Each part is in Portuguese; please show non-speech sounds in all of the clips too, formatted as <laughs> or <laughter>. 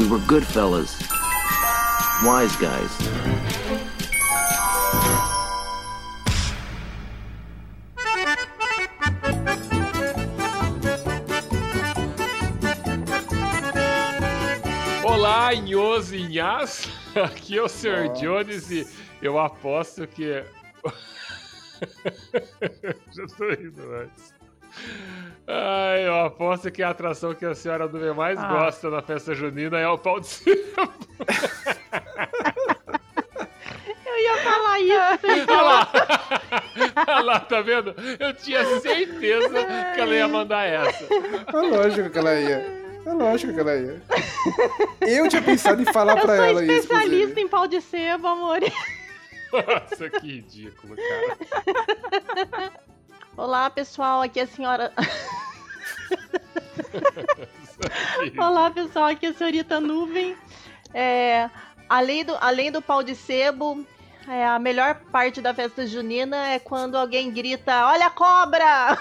We were good fellas. Wise guys. Olá, Inhos e Inhas. <laughs> Aqui é o Sr. Jones e eu aposto que. <laughs> Já tô indo antes. Ai, eu aposto que a atração que a senhora Duve mais Ah. gosta na festa junina é o pau de cima. Eu ia falar isso. Olha lá. Olha lá, tá vendo? Eu tinha certeza que ela ia mandar essa. É lógico que ela ia. É lógico que ela ia. Eu tinha pensado em falar Eu pra sou ela isso. especialista inclusive. em pau de sebo, amor. Nossa, que ridículo, cara. Olá, pessoal. Aqui é a senhora. <laughs> Olá, pessoal. Aqui é a senhorita Nuvem. É, além, do, além do pau de sebo, é, a melhor parte da festa junina é quando alguém grita: Olha a cobra!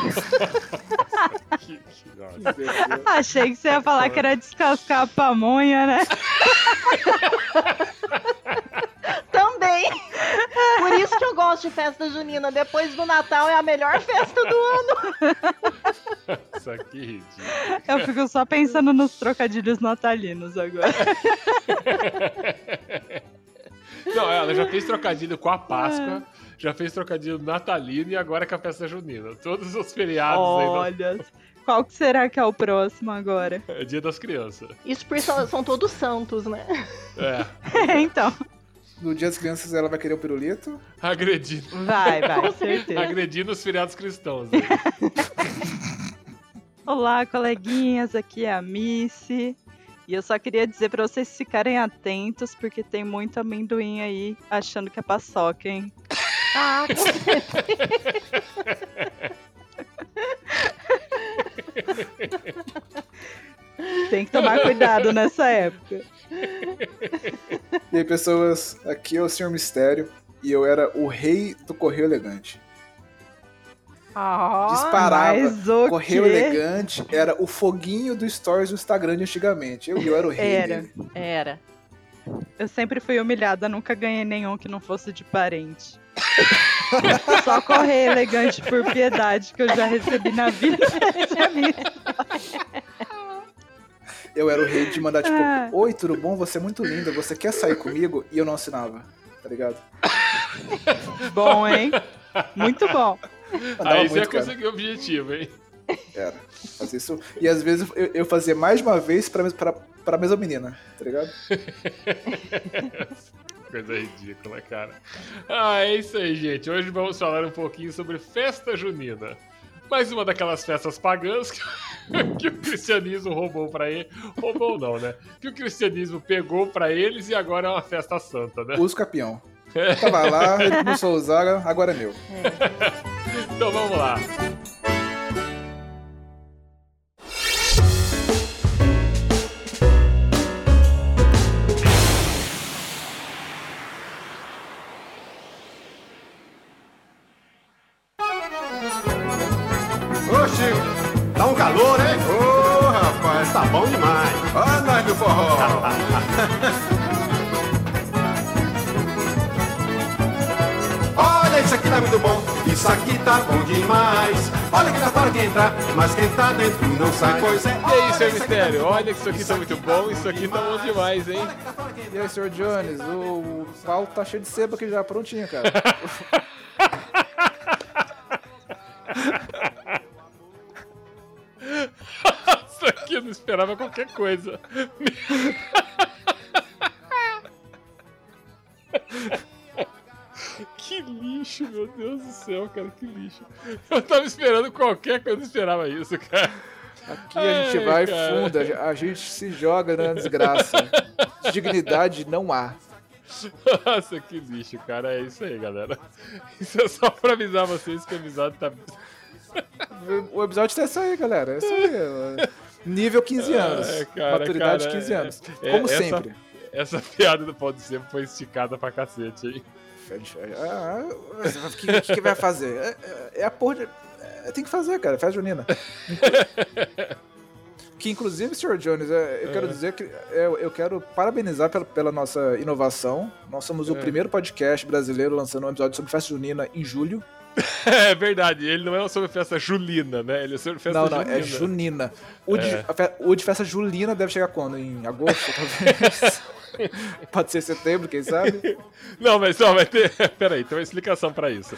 <laughs> Que- que- nossa. Meu Deus. Achei que você ia falar que era descascar a pamonha, né? <laughs> Também! Por isso que eu gosto de festa junina. Depois do Natal é a melhor festa do ano. Isso aqui é ridículo. Eu fico só pensando nos trocadilhos natalinos agora. Não, ela já fez trocadilho com a Páscoa, já fez trocadilho natalino e agora com a festa junina. Todos os feriados Olha, qual que será que é o próximo agora? aí, é dia das crianças. Isso porque são, são todos santos, né? É, <laughs> então, No dia das crianças ela vai querer o pirulito. agredindo, vai, vai, certeza. agredindo os feriados cristãos. né? <laughs> Olá, coleguinhas, aqui é a Missy. E eu só queria dizer pra vocês ficarem atentos, porque tem muito amendoim aí achando que é paçoca, hein? Ah, com certeza. Tem que tomar cuidado nessa época. E aí, pessoas, aqui é o Senhor Mistério. E eu era o rei do correio elegante. Ah, Disparava. Correio quê? elegante era o foguinho do Stories do Instagram de antigamente. Eu, eu era o rei Era. dele. Era. Eu sempre fui humilhada, nunca ganhei nenhum que não fosse de parente. <laughs> Só correr elegante por piedade que eu já recebi na vida. <laughs> Eu era o rei de mandar, tipo, Ah. oi, tudo bom? Você é muito linda, você quer sair comigo? E eu não assinava, tá ligado? <laughs> Bom, hein? Muito bom. Mandava Aí você ia muito, conseguir o objetivo, hein? Era. Fazia isso. E às vezes eu, eu fazia mais de uma vez pra, pra, pra mesma menina, tá ligado? <laughs> Coisa ridícula, cara. Ah, é isso aí, gente. Hoje vamos falar um pouquinho sobre festa junina. Mais uma daquelas festas pagãs que, <laughs> que o cristianismo roubou pra ele. Roubou não, né? Que o cristianismo pegou pra eles e agora é uma festa santa, né? Uso capião. Eu tava lá, ele começou a usar, agora é meu. <laughs> Então vamos lá. Sai. Pois é. E aí, seu mistério? Olha que isso aqui tá muito bom, isso aqui tá bom demais, hein? E aí, Sr. Jones, o pau tá cheio de sebo aqui já, prontinho, cara. Isso aqui eu não esperava qualquer coisa. Que lixo, meu Deus do céu, cara, que lixo. Eu tava esperando qualquer coisa, eu não esperava isso, cara. Aqui a gente Ai, vai cara. funda, a gente se joga na desgraça. <laughs> Dignidade não há. Nossa, que lixo, cara. É isso aí, galera. Isso é só pra avisar vocês que o episódio tá. O episódio tá isso aí, galera. É isso aí. Nível 15 anos. É, cara, Maturidade cara, 15 é- anos. é- Como essa- sempre. Essa piada do Pode Ser foi esticada pra cacete, hein? Ah, O que, que, que vai fazer? É, é- é a porra de. É, tem que fazer, cara. Festa junina. <laughs> Que inclusive, Sr. Jones, é, eu quero dizer que é, eu quero parabenizar pela, pela nossa inovação. Nós somos o primeiro podcast brasileiro lançando um episódio sobre festa junina em julho. <laughs> É verdade, ele não é sobre festa julina, né? Ele é sobre festa não, não, junina. é junina. O, de, É. o de festa julina deve chegar quando? Em agosto, talvez? <laughs> Pode ser setembro, quem sabe? Não, mas só vai ter. Peraí, tem uma explicação pra isso.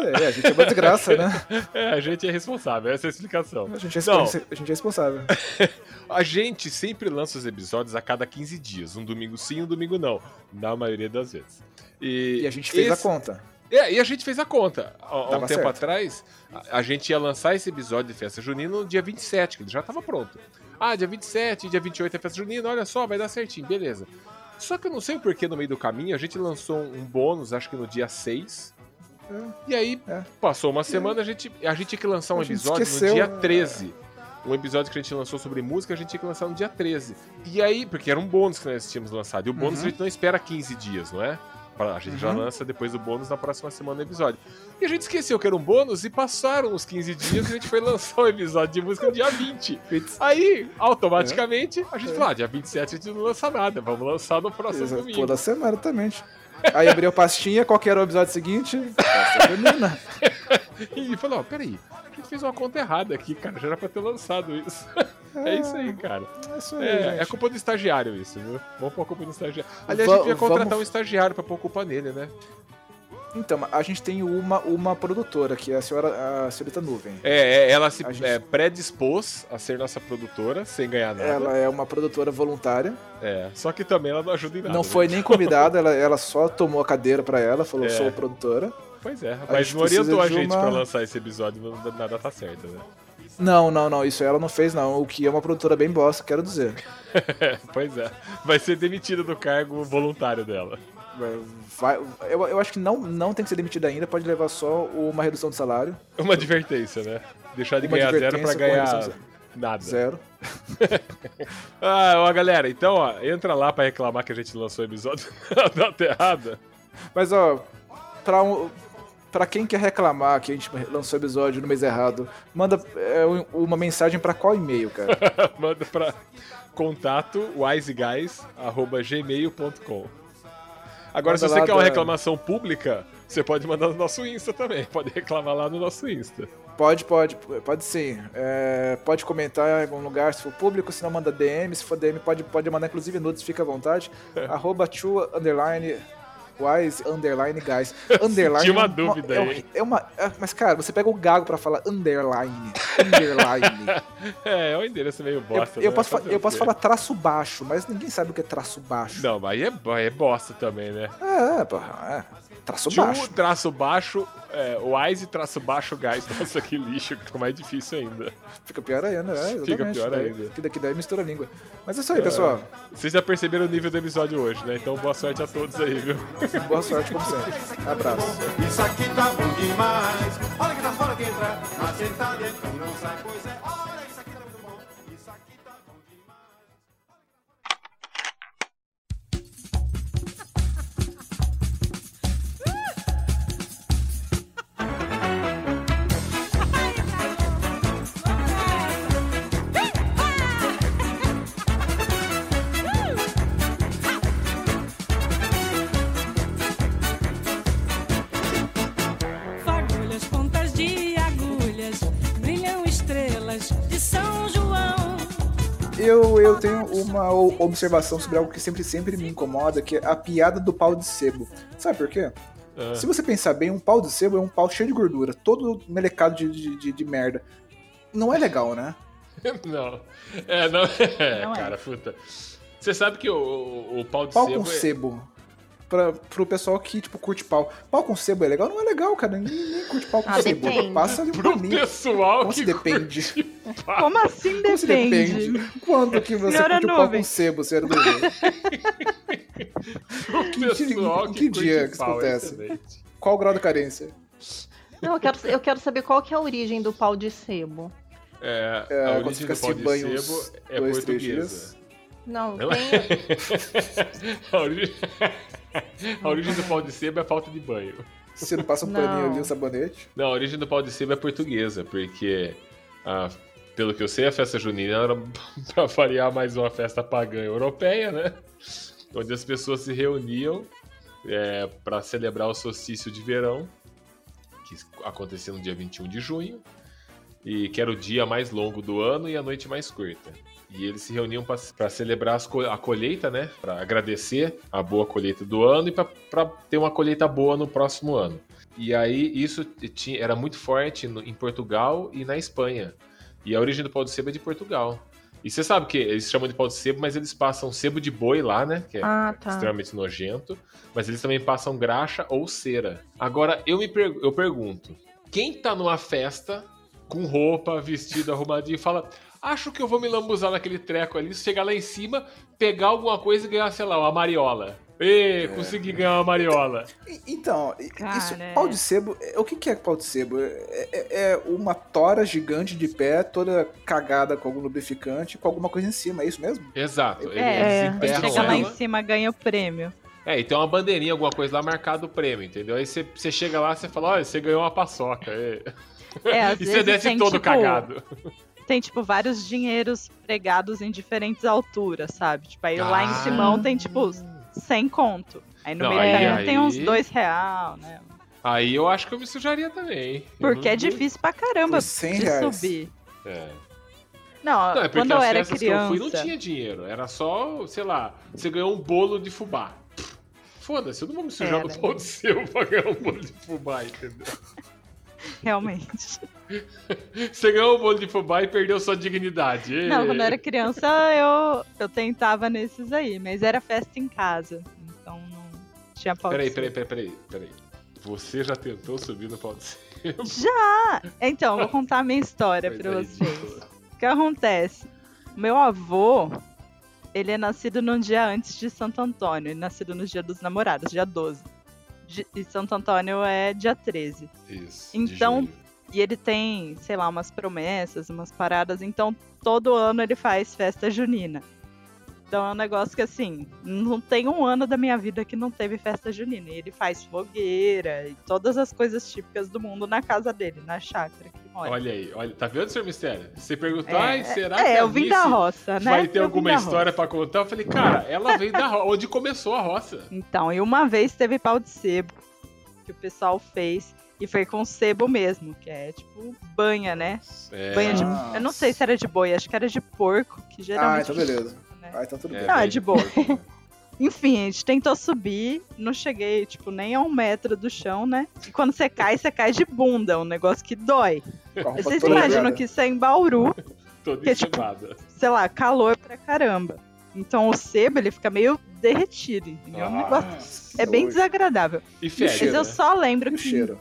É, a gente é uma desgraça, né? <laughs> É, a gente é responsável, essa é a explicação. A gente é, Não, a gente é responsável. <laughs> a gente sempre lança os episódios a cada 15 dias. Um domingo sim, um domingo não. Na maioria das vezes. E, E a gente fez a esse- conta. É, e a gente fez a conta. Há, um tempo certo. atrás, a, a gente ia lançar esse episódio de festa junina no dia 27, que ele já tava pronto. Ah, dia 27, dia 28 é festa junina, olha só, vai dar certinho, beleza. Só que eu não sei o porquê no meio do caminho, a gente lançou um bônus, acho que no dia 6. E aí, É. passou uma semana, a gente, a gente tinha que lançar um episódio esqueceu, no dia né? 13. Um episódio que a gente lançou sobre música, a gente tinha que lançar no dia 13. E aí, porque era um bônus que nós tínhamos lançado. E o bônus Uhum. a gente não espera 15 dias, não é? A gente já Uhum. lança depois do bônus na próxima semana do episódio. E a gente esqueceu que era um bônus e passaram os 15 dias e a gente foi lançar o episódio de música no dia 20. Aí, automaticamente, a gente falou: ah, dia 27 a gente não lança nada, vamos lançar no próximo Exato, domingo. Toda semana também. Aí abriu a pastinha, qual que era o episódio seguinte? Junina. <laughs> E falou: ó, peraí, a gente fez uma conta errada aqui, cara, já era pra ter lançado isso. <laughs> É isso aí, cara. É isso aí, É, é culpa do estagiário isso, viu? Vamos pôr a culpa no estagiário. Aliás, Va- a gente ia contratar vamos- um estagiário pra pôr culpa nele, né? Então, a gente tem uma, uma produtora, que é a senhora a senhorita Nuvem. É, é, ela se A gente- é, predispôs a ser nossa produtora, sem ganhar nada. Ela é uma produtora voluntária. É, só que também ela não ajuda em nada. Não né? foi nem convidada, <laughs> ela, ela só tomou a cadeira pra ela, falou, É. sou produtora. Pois é, A mas não orientou a gente uma- pra lançar esse episódio, nada tá certo, né? Não, não, não, isso ela não fez não, o que é uma produtora bem bosta, quero dizer. <laughs> pois é, vai ser demitida do cargo voluntário dela. Vai, eu, eu acho que não, não tem que ser demitida ainda, pode levar só uma redução de salário, Uma advertência, né? Deixar de Uma ganhar zero pra ganhar redução nada. zero. <laughs> Ah, ó, galera, então, ó, entra lá pra reclamar que a gente lançou o episódio <laughs> na data errada. Mas ó, pra, um, pra quem quer reclamar que a gente lançou o episódio no mês errado, manda é, um- uma mensagem pra qual e-mail, cara? <laughs> Manda pra contato wiseguys.gmail.com Agora, Manda se você quer uma da- reclamação pública, você pode mandar no nosso Insta também. <laughs> Pode reclamar lá no nosso Insta. Pode, pode, pode sim. É, pode comentar em algum lugar se for público, se não manda DM, se for DM pode, pode mandar inclusive nudes, fica à vontade. Arroba chua, underline, wise, underline, guys. <laughs> Underline Senti uma é dúvida é, aí. é uma, é- mas cara, você pega o gago pra falar underline, underline. <laughs> É, é um endereço meio eu, bosta. eu né? posso, fa- Fazer eu posso falar traço baixo, mas ninguém sabe o que é traço baixo. Não, mas aí é, é bosta também, né? É, porra, é. Traço baixo. Traço baixo, é, wise, traço baixo, guys. <laughs> Nossa, que lixo, que ficou mais difícil ainda. Fica pior ainda, é, exatamente. Fica pior Daí- ainda. Que daqui daí mistura a língua. Mas é isso aí, pessoal. Vocês já perceberam o nível do episódio hoje, né? Então boa sorte a todos aí, viu? <laughs> Boa sorte, como sempre. Abraço. Isso aqui tá bom demais. Olha que tá fora que entra, mas quem tá dentro não sai. Pois é, uma observação sobre algo que sempre, sempre me incomoda, que é a piada do pau de sebo. Sabe por quê? Ah. Se você pensar bem, um pau de sebo é um pau cheio de gordura, todo melecado de, de, de- de merda. Não é legal, né? <laughs> Não. É, não <laughs> é, Não é. cara, puta. Você sabe que o, o, o pau de Pau sebo. com é- sebo. Pra, pro pessoal que, tipo, curte pau. Pau com sebo é legal? Não é legal, cara. Ninguém nem curte pau com Ah, sebo. depende. Passa ali Pro pra mim. pessoal Como que se depende? Como assim Como se depende? depende? Quando que você Senhora curte o pau Nuvem. com sebo, senhora Nuvem? <laughs> Que- pessoal que, que dia que isso é acontece? excelente. Qual o grau da carência? Não, eu quero, eu quero saber qual que é a origem do pau de sebo. É, É, a quando origem fica do pau de sebo é dois, portuguesa. Não, Não tem. <laughs> a, origem... <laughs> a origem do pau de sebo é falta de banho. Você não passa um Não. paninho ali, um sabonete? Não, a origem do pau de sebo é portuguesa, porque ah, pelo que eu sei, a festa junina era <laughs> pra variar mais uma festa pagã europeia, né? Onde as pessoas se reuniam é, para celebrar o solstício de verão, que acontecia no dia 21 de junho, e que era o dia mais longo do ano e a noite mais curta. E eles se reuniam para celebrar co- a colheita, né? Para agradecer a boa colheita do ano e para ter uma colheita boa no próximo ano. E aí isso tinha, era muito forte no- em Portugal e na Espanha. E a origem do pau de sebo é de Portugal. E você sabe que eles chamam de pau de sebo, mas eles passam sebo de boi lá, né? Que é Ah, tá. extremamente nojento. Mas eles também passam graxa ou cera. Agora, eu me per- eu pergunto: quem tá numa festa com roupa, vestido, arrumadinho, e fala. Acho que eu vou me lambuzar naquele treco ali, chegar lá em cima, pegar alguma coisa e ganhar, sei lá, uma mariola. Ê, consegui ganhar uma mariola. Então, Cara, isso, é. pau de sebo, é- o que, que é pau de sebo? É, é- é uma tora gigante de pé, toda cagada com algum lubrificante, com alguma coisa em cima, é isso mesmo? Exato. É, emperram chega lá em cima, ganha o prêmio. É, e tem uma bandeirinha, alguma coisa lá marcado o prêmio, entendeu? Aí você, você chega lá e fala, olha, você ganhou uma paçoca. É, <laughs> e você desce todo tipo, cagado. Tem, tipo, vários dinheiros pregados em diferentes alturas, sabe? Tipo, aí lá em Ah. cima tem, tipo, 100 conto. Aí no Não, meio aí- da aí- tem uns 2 real, né? Aí eu acho que eu me sujaria também. Porque não- é difícil pra caramba Por 100 de reais. subir. É. Não, Não, é porque quando as eu era criança. que eu fui não tinha dinheiro. Era só, sei lá, você ganhou um bolo de fubá. Foda-se, eu não vou me sujar É, no pão de seu pra ganhar um bolo de fubá, entendeu? <laughs> Realmente. <laughs> Você ganhou um bolo de fubá e perdeu sua dignidade. Não, quando eu era criança eu, eu tentava nesses aí, mas era festa em casa. Então não tinha pau Peraí, de peraí, peraí, peraí, peraí. Você já tentou subir no pau de seu? Já! Então, vou contar a minha história <laughs> é, vocês. O que acontece? Meu avô, ele é nascido num dia antes de Santo Antônio. Ele é nascido no dia dos namorados, dia 12. De- E Santo Antônio é dia 13. Isso. Então. E ele tem, sei lá, umas promessas, umas paradas. Então, todo ano ele faz festa junina. Então é um negócio que, assim, não tem um ano da minha vida que não teve festa junina. E ele faz fogueira e todas as coisas típicas do mundo na casa dele, na chácara que mora. Olha aí, olha, tá vendo, senhor Mistério? Você perguntou, É, ai, será que é, eu vim da roça, né? vai ter Eu alguma história pra contar? Eu falei, cara, ela veio da roça, onde começou a roça. Então, e uma vez teve pau de sebo que o pessoal fez. E foi com sebo mesmo, que é tipo banha, né? É, Banha de. Nossa. Eu não sei se era de boi, acho que era de porco, que Ah, geralmente. então beleza. né? Ah, então tudo é, bem. Não, é de boa. Enfim, a gente tentou subir, não cheguei, tipo, nem a um metro do chão, né? E quando você cai, você cai de bunda, é um negócio que dói. Vocês imaginam que isso é em Bauru, Toda Que é tipo- sei lá, calor pra caramba. Então o sebo, ele fica meio derretido, entendeu? É um negócio- É bem desagradável. E fede, Mas eu né? só lembro E que cheiro?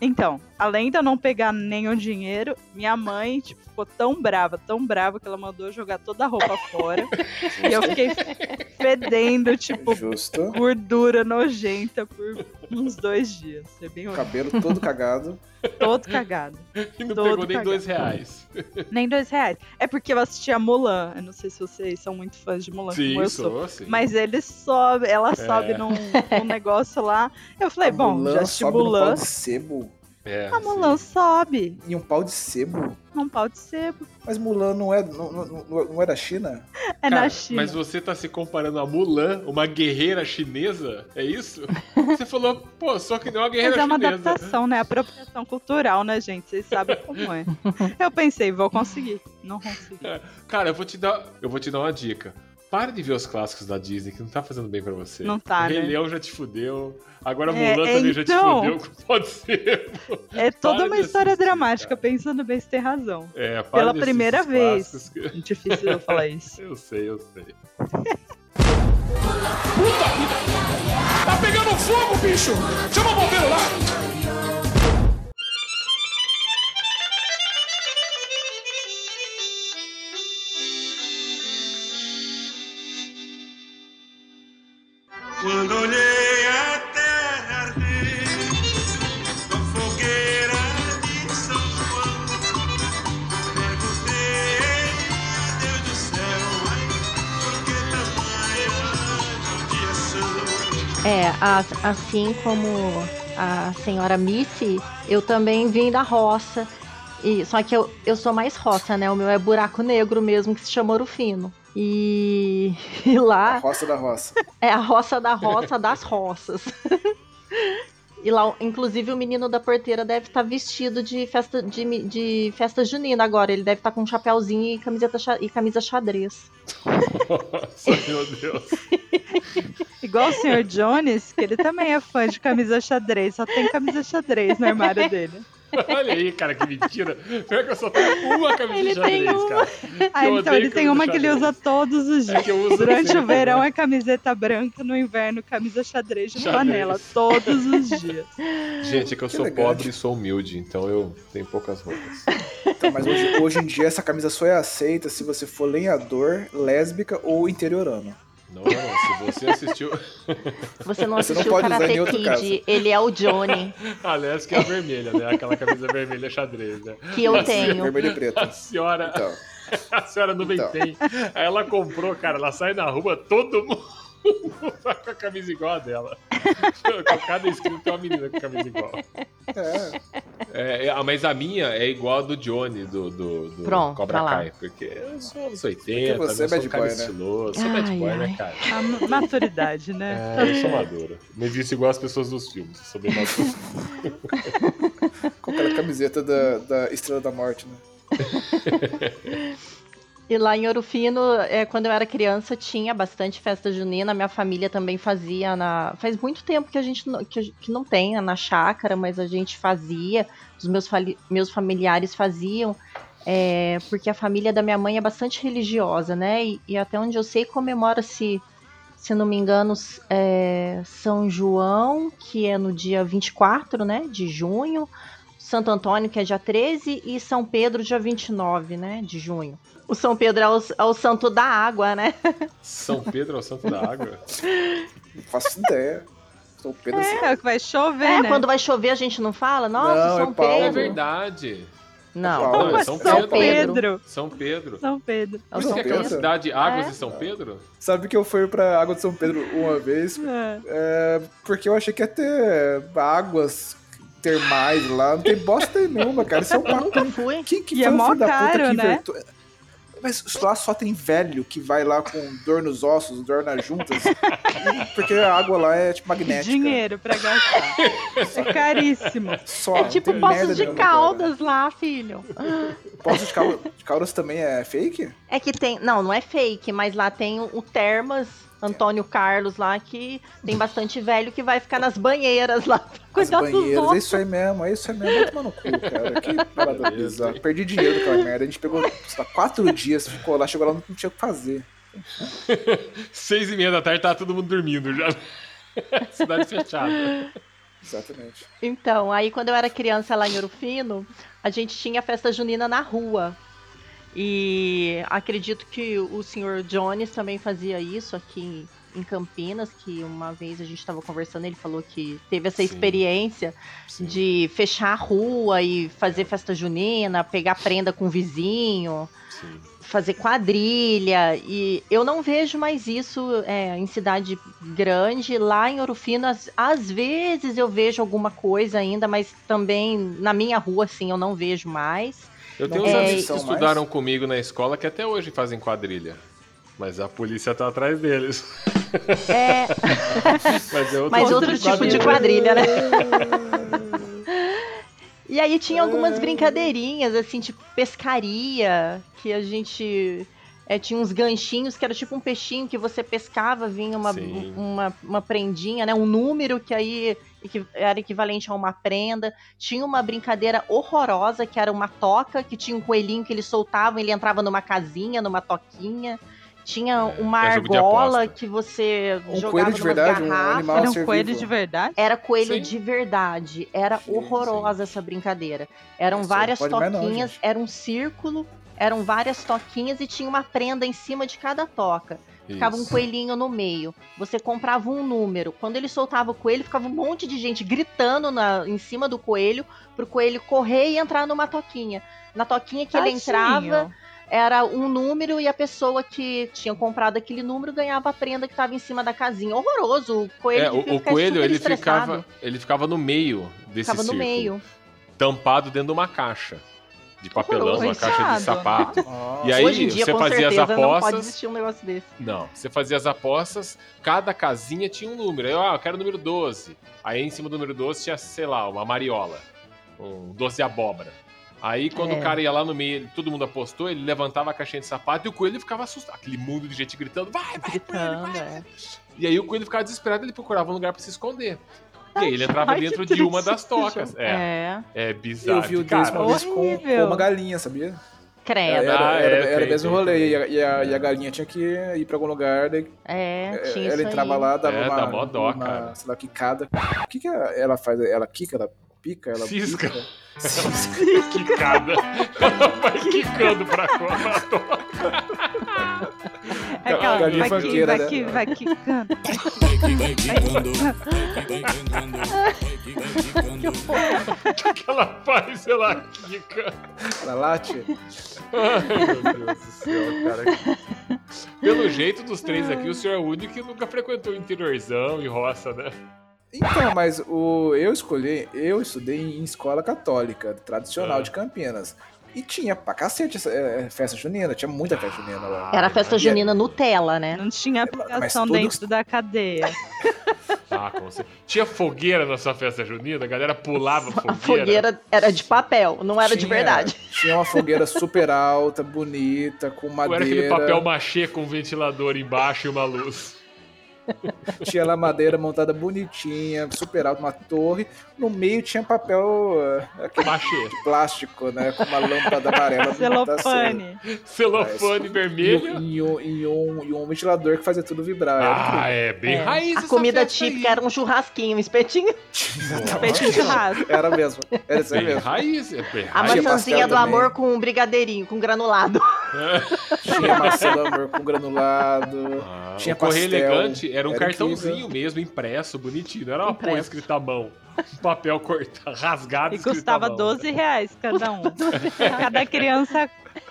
Então, além de eu não pegar nenhum dinheiro, minha mãe, tipo, ficou tão brava, tão brava, que ela mandou jogar toda a roupa <laughs> fora. e eu fiquei fedendo, tipo, Justo. gordura nojenta por uns dois dias. Foi bem horrível. Cabelo todo cagado. Todo cagado. <laughs> E não todo pegou nem cagado. dois reais. Nem dois reais. É porque eu assistia Mulan. Eu não sei se vocês são muito fãs de Mulan, como Sim, eu sou. sou, sim. Mas ele sobe, ela sobe num, num negócio lá. Eu falei, A bom, Mulan já assisti Mulan. pau de sebo. É, A Mulan sim. sobe E um pau de sebo? num pau de sebo. Mas Mulan não é, não, não, não- não é da China? É Cara, na China. Mas você tá se comparando a Mulan, uma guerreira chinesa? É isso? <laughs> Você falou, pô, só que não é uma Mas guerreira é uma chinesa. adaptação, né? Apropriação cultural, né, gente? Vocês sabem como é. <laughs> Eu pensei, vou conseguir. Não consegui. Cara, eu vou te dar, eu vou te dar uma dica. Para de ver os clássicos da Disney, que não tá fazendo bem pra você. Não tá, o Rei né? Leão já te fudeu. Agora É, Mulan também já te então. fudeu. Pode ser. É toda Para uma história assistir, dramática. cara. Pensando bem, você tem razão. É, para Pela primeira vez. que- Difícil eu falar isso. <laughs> Eu sei, eu sei. <laughs> Tá pegando fogo, bicho! Chama o bombeiro lá! Assim como a senhora Missy, eu também vim da roça E, só que eu, eu sou mais roça, né? O meu é buraco negro mesmo, que se chama Ouro Fino. E, <laughs> e A lá roça da roça. é a roça da roça das roças. <laughs> E lá, inclusive, o menino da porteira deve estar vestido de festa, de, de festa junina agora. Ele deve estar com um chapéuzinho e, camiseta e camisa xadrez. Nossa, meu Deus. <laughs> Igual o Sr. Jones, que ele também é fã de camisa xadrez, só tem camisa xadrez no armário dele. <laughs> Olha aí, cara, que mentira. Pior que eu só tenho uma camisa Ele de xadrez, tem uma. cara. Ah, então ele tem uma que ele usa todos os É dias. que eu uso Durante sempre, o verão né? é camiseta branca, no inverno camisa xadrez de Xadrez. flanela, todos os dias. Gente, é que eu Que sou elegante. pobre e sou humilde, então eu tenho poucas roupas. Então, mas hoje, hoje em dia essa camisa só é aceita se você for lenhador, lésbica ou interiorano. Não, se você assistiu. <laughs> Você não Você não assistiu pode usar em Karate outro Kid, caso. ele é o Johnny, <laughs> Aliás, que é a vermelha, né? Aquela camisa vermelha xadrez, né? que eu A tenho. Vermelho e preto. A senhora, Então, <laughs> a senhora não Então. tem. Aí ela comprou, cara, ela sai na rua, todo mundo vai <laughs> com a camisa igual a dela. <laughs> Com cada esquina tem uma menina com a camisa igual. é. É, é, mas a minha é igual a do Johnny, do, do, do Pronto, Cobra tá. Kai. Porque eu sou anos 80, Porque você né? é sou bad um cara boy, né? estiloso. Sou bad Ai, boy, né, ai. cara? A ma- maturidade, né? <laughs> É, eu sou maduro. Me visto igual as pessoas dos filmes. Sou bem maduro. Com aquela camiseta da, da Estrela da Morte, né? E lá em Ouro Fino, é, quando eu era criança, tinha bastante festa junina. Minha família também fazia na. Faz muito tempo que a gente não, que, que não tem na chácara, mas a gente fazia. Os meus, meus familiares faziam. é, porque a família da minha mãe é bastante religiosa, né? E, e até onde eu sei, comemora-se, se não me engano, é, São João, que é no dia 24 né, de junho. Santo Antônio, que é dia 13, e São Pedro, dia 29, né, de junho. O São Pedro é o, é o santo da água, né? São Pedro é o santo da água? Não faço ideia. Sou Pedro assim. É, o que vai chover, É, né? quando vai chover a gente não fala? Nossa, Não, é São. É Pedro. verdade. Não, Paulo. Não, é São, São Pedro. Pedro. São Pedro. São Pedro. é São que é aquela Pedro. cidade Águas É. de São Pedro? Sabe que eu fui pra Água de São Pedro uma vez, É. é, porque eu achei que ia ter águas termais lá. Não tem bosta nenhuma, cara. Isso é um Eu nunca papo. fui. Quem que E é foi mó filho da puta caro, que né? inventou? Mas lá só tem velho que vai lá com dor nos ossos, dor nas juntas. <laughs> porque a água lá é tipo magnética. Dinheiro pra gastar. É caríssimo. Só, É tipo Poços de cara. Caldas lá, filho. Poços de Caldas, de Caldas também é fake? É que tem. Não, não é fake, mas lá tem o Termas Antônio Carlos lá, que tem bastante velho que vai ficar nas banheiras lá pra cuidar dos banheiras, é ossos. isso aí mesmo, é isso aí mesmo. Vai tomar no cu, cara. Que <laughs> parada bizarra. Perdi dinheiro daquela merda. A gente pegou, lá, quatro dias, ficou lá, chegou lá, não tinha o que fazer. <laughs> Seis e meia da tarde, tá todo mundo dormindo já. <laughs> Cidade fechada. Exatamente. Então, aí quando eu era criança lá em Ouro Fino, a gente tinha festa junina na rua. E acredito que o senhor Jones também fazia isso aqui em Campinas, que uma vez a gente estava conversando, ele falou que teve essa Sim. experiência Sim. de fechar a rua e fazer festa junina, pegar prenda com o vizinho, Sim. fazer quadrilha. E eu não vejo mais isso é, em cidade grande. Lá em Ouro Fino, às, às vezes eu vejo alguma coisa ainda, mas também na minha rua, assim, eu não vejo mais. Eu tenho uns tem amigos que estudaram comigo na escola que até hoje fazem quadrilha. Mas a polícia tá atrás deles. É, <laughs> Mas é outro, mas outro tipo de quadrilha, né? <laughs> E aí tinha É. algumas brincadeirinhas, assim, tipo pescaria, que a gente. é, tinha uns ganchinhos que era tipo um peixinho que você pescava, vinha uma, Sim. uma, uma prendinha, né? Um número que aí equi- era equivalente a uma prenda. Tinha uma brincadeira horrorosa, que era uma toca, que tinha um coelhinho que eles soltavam, ele entrava numa casinha, numa toquinha. Tinha uma é de argola que você Um jogava coelho de verdade, um garrafas. animal Era um coelho de verdade? Era coelho Sim. de verdade. Era Sim, horrorosa essa brincadeira. Eram Isso, várias não não, toquinhas, gente. era um círculo, eram várias toquinhas e tinha uma prenda em cima de cada toca. Ficava um coelhinho no meio. Você comprava um número. Quando ele soltava o coelho, ficava um monte de gente gritando na- em cima do coelho pro coelho correr e entrar numa toquinha. Na toquinha que ele Tadinho. entrava, era um número e a pessoa que tinha comprado aquele número ganhava a prenda que estava em cima da casinha. Horroroso. O coelho É, o, o coelho, ele estressado. ficava, ele ficava no meio desse Ficava no círculo. meio. Tampado dentro de uma caixa. De papelão, uma caixa de sapato. Nossa. <laughs> E aí Hoje em dia, você com fazia as certeza, não pode apostas. existir um negócio desse. Não, você fazia as apostas, cada casinha tinha um número. Aí, ah, eu quero o número 12. Aí em cima do número 12 tinha, sei lá, uma mariola, um doce de abóbora. Aí quando É. o cara ia lá no meio, todo mundo apostou, ele levantava a caixinha de sapato e o coelho ficava assustado. Aquele mundo de gente gritando, vai, vai, Gritando, vai. é. E aí o coelho ficava desesperado, ele procurava um lugar pra se esconder. E aí ele entrava Ai, dentro de uma das tocas. É, É. é bizarro. Eu vi o desse uma vez com, com uma galinha, sabia? Credo. Era, Ah, era, é, era mesmo rolê. E a, e, a, e a galinha tinha que ir pra algum lugar, daí É, tinha ela isso entrava aí. lá, dava É, uma, dá uma, cara. sei lá, quicada. O que que ela, ela faz? Ela quica, ela pica, ela Cisca. pica? Quicada. Ela vai quicando pra pra toca. É aquela, galinha vai que, funkeira, vai né? que, vai quicando. que ela faz, ela quica. Ela late? Ai, meu Deus do céu, cara. Pelo jeito dos três aqui, o senhor é o único que nunca frequentou interiorzão e roça, né? Então, mas o, eu escolhi, eu estudei em escola católica, tradicional Ah. de Campinas. E tinha pra cacete essa, é, festa junina, tinha muita festa junina lá. Era a festa junina Nutella, né? Não tinha mas aplicação tudo- dentro da cadeia. <laughs> Ah, com certeza. Tinha fogueira na sua festa junina? A galera pulava <laughs> fogueira. A fogueira era de papel, não era de Tinha- verdade. Tinha uma fogueira super alta, bonita, com Ou era madeira. aquele papel machê com um ventilador embaixo e uma luz. <laughs> Tinha lá madeira montada bonitinha, super alta, uma torre. No meio tinha papel eh, aquele de plástico, né? Com uma lâmpada amarela. bonita, Celofane. Celofane E, vermelho. um- e um, e, um, e um ventilador que fazia tudo vibrar. Ah, é bem É. raiz A essa comida típica aí. era um churrasquinho, um espetinho. <laughs> Peito de churrasco. Era mesmo. Era isso aí mesmo. raiz, é bem A raiz. Tinha maçãzinha do também. amor com um brigadeirinho, com granulado. Tinha maçã do amor com granulado. Ah, Tinha o correio pastel, elegante era um era cartãozinho incrível. mesmo, impresso, bonitinho. Não era uma porra Impresso. escrita à mão. Um papel cortado, <laughs> rasgado E custava à mão. 12 reais cada um. <laughs> Cada criança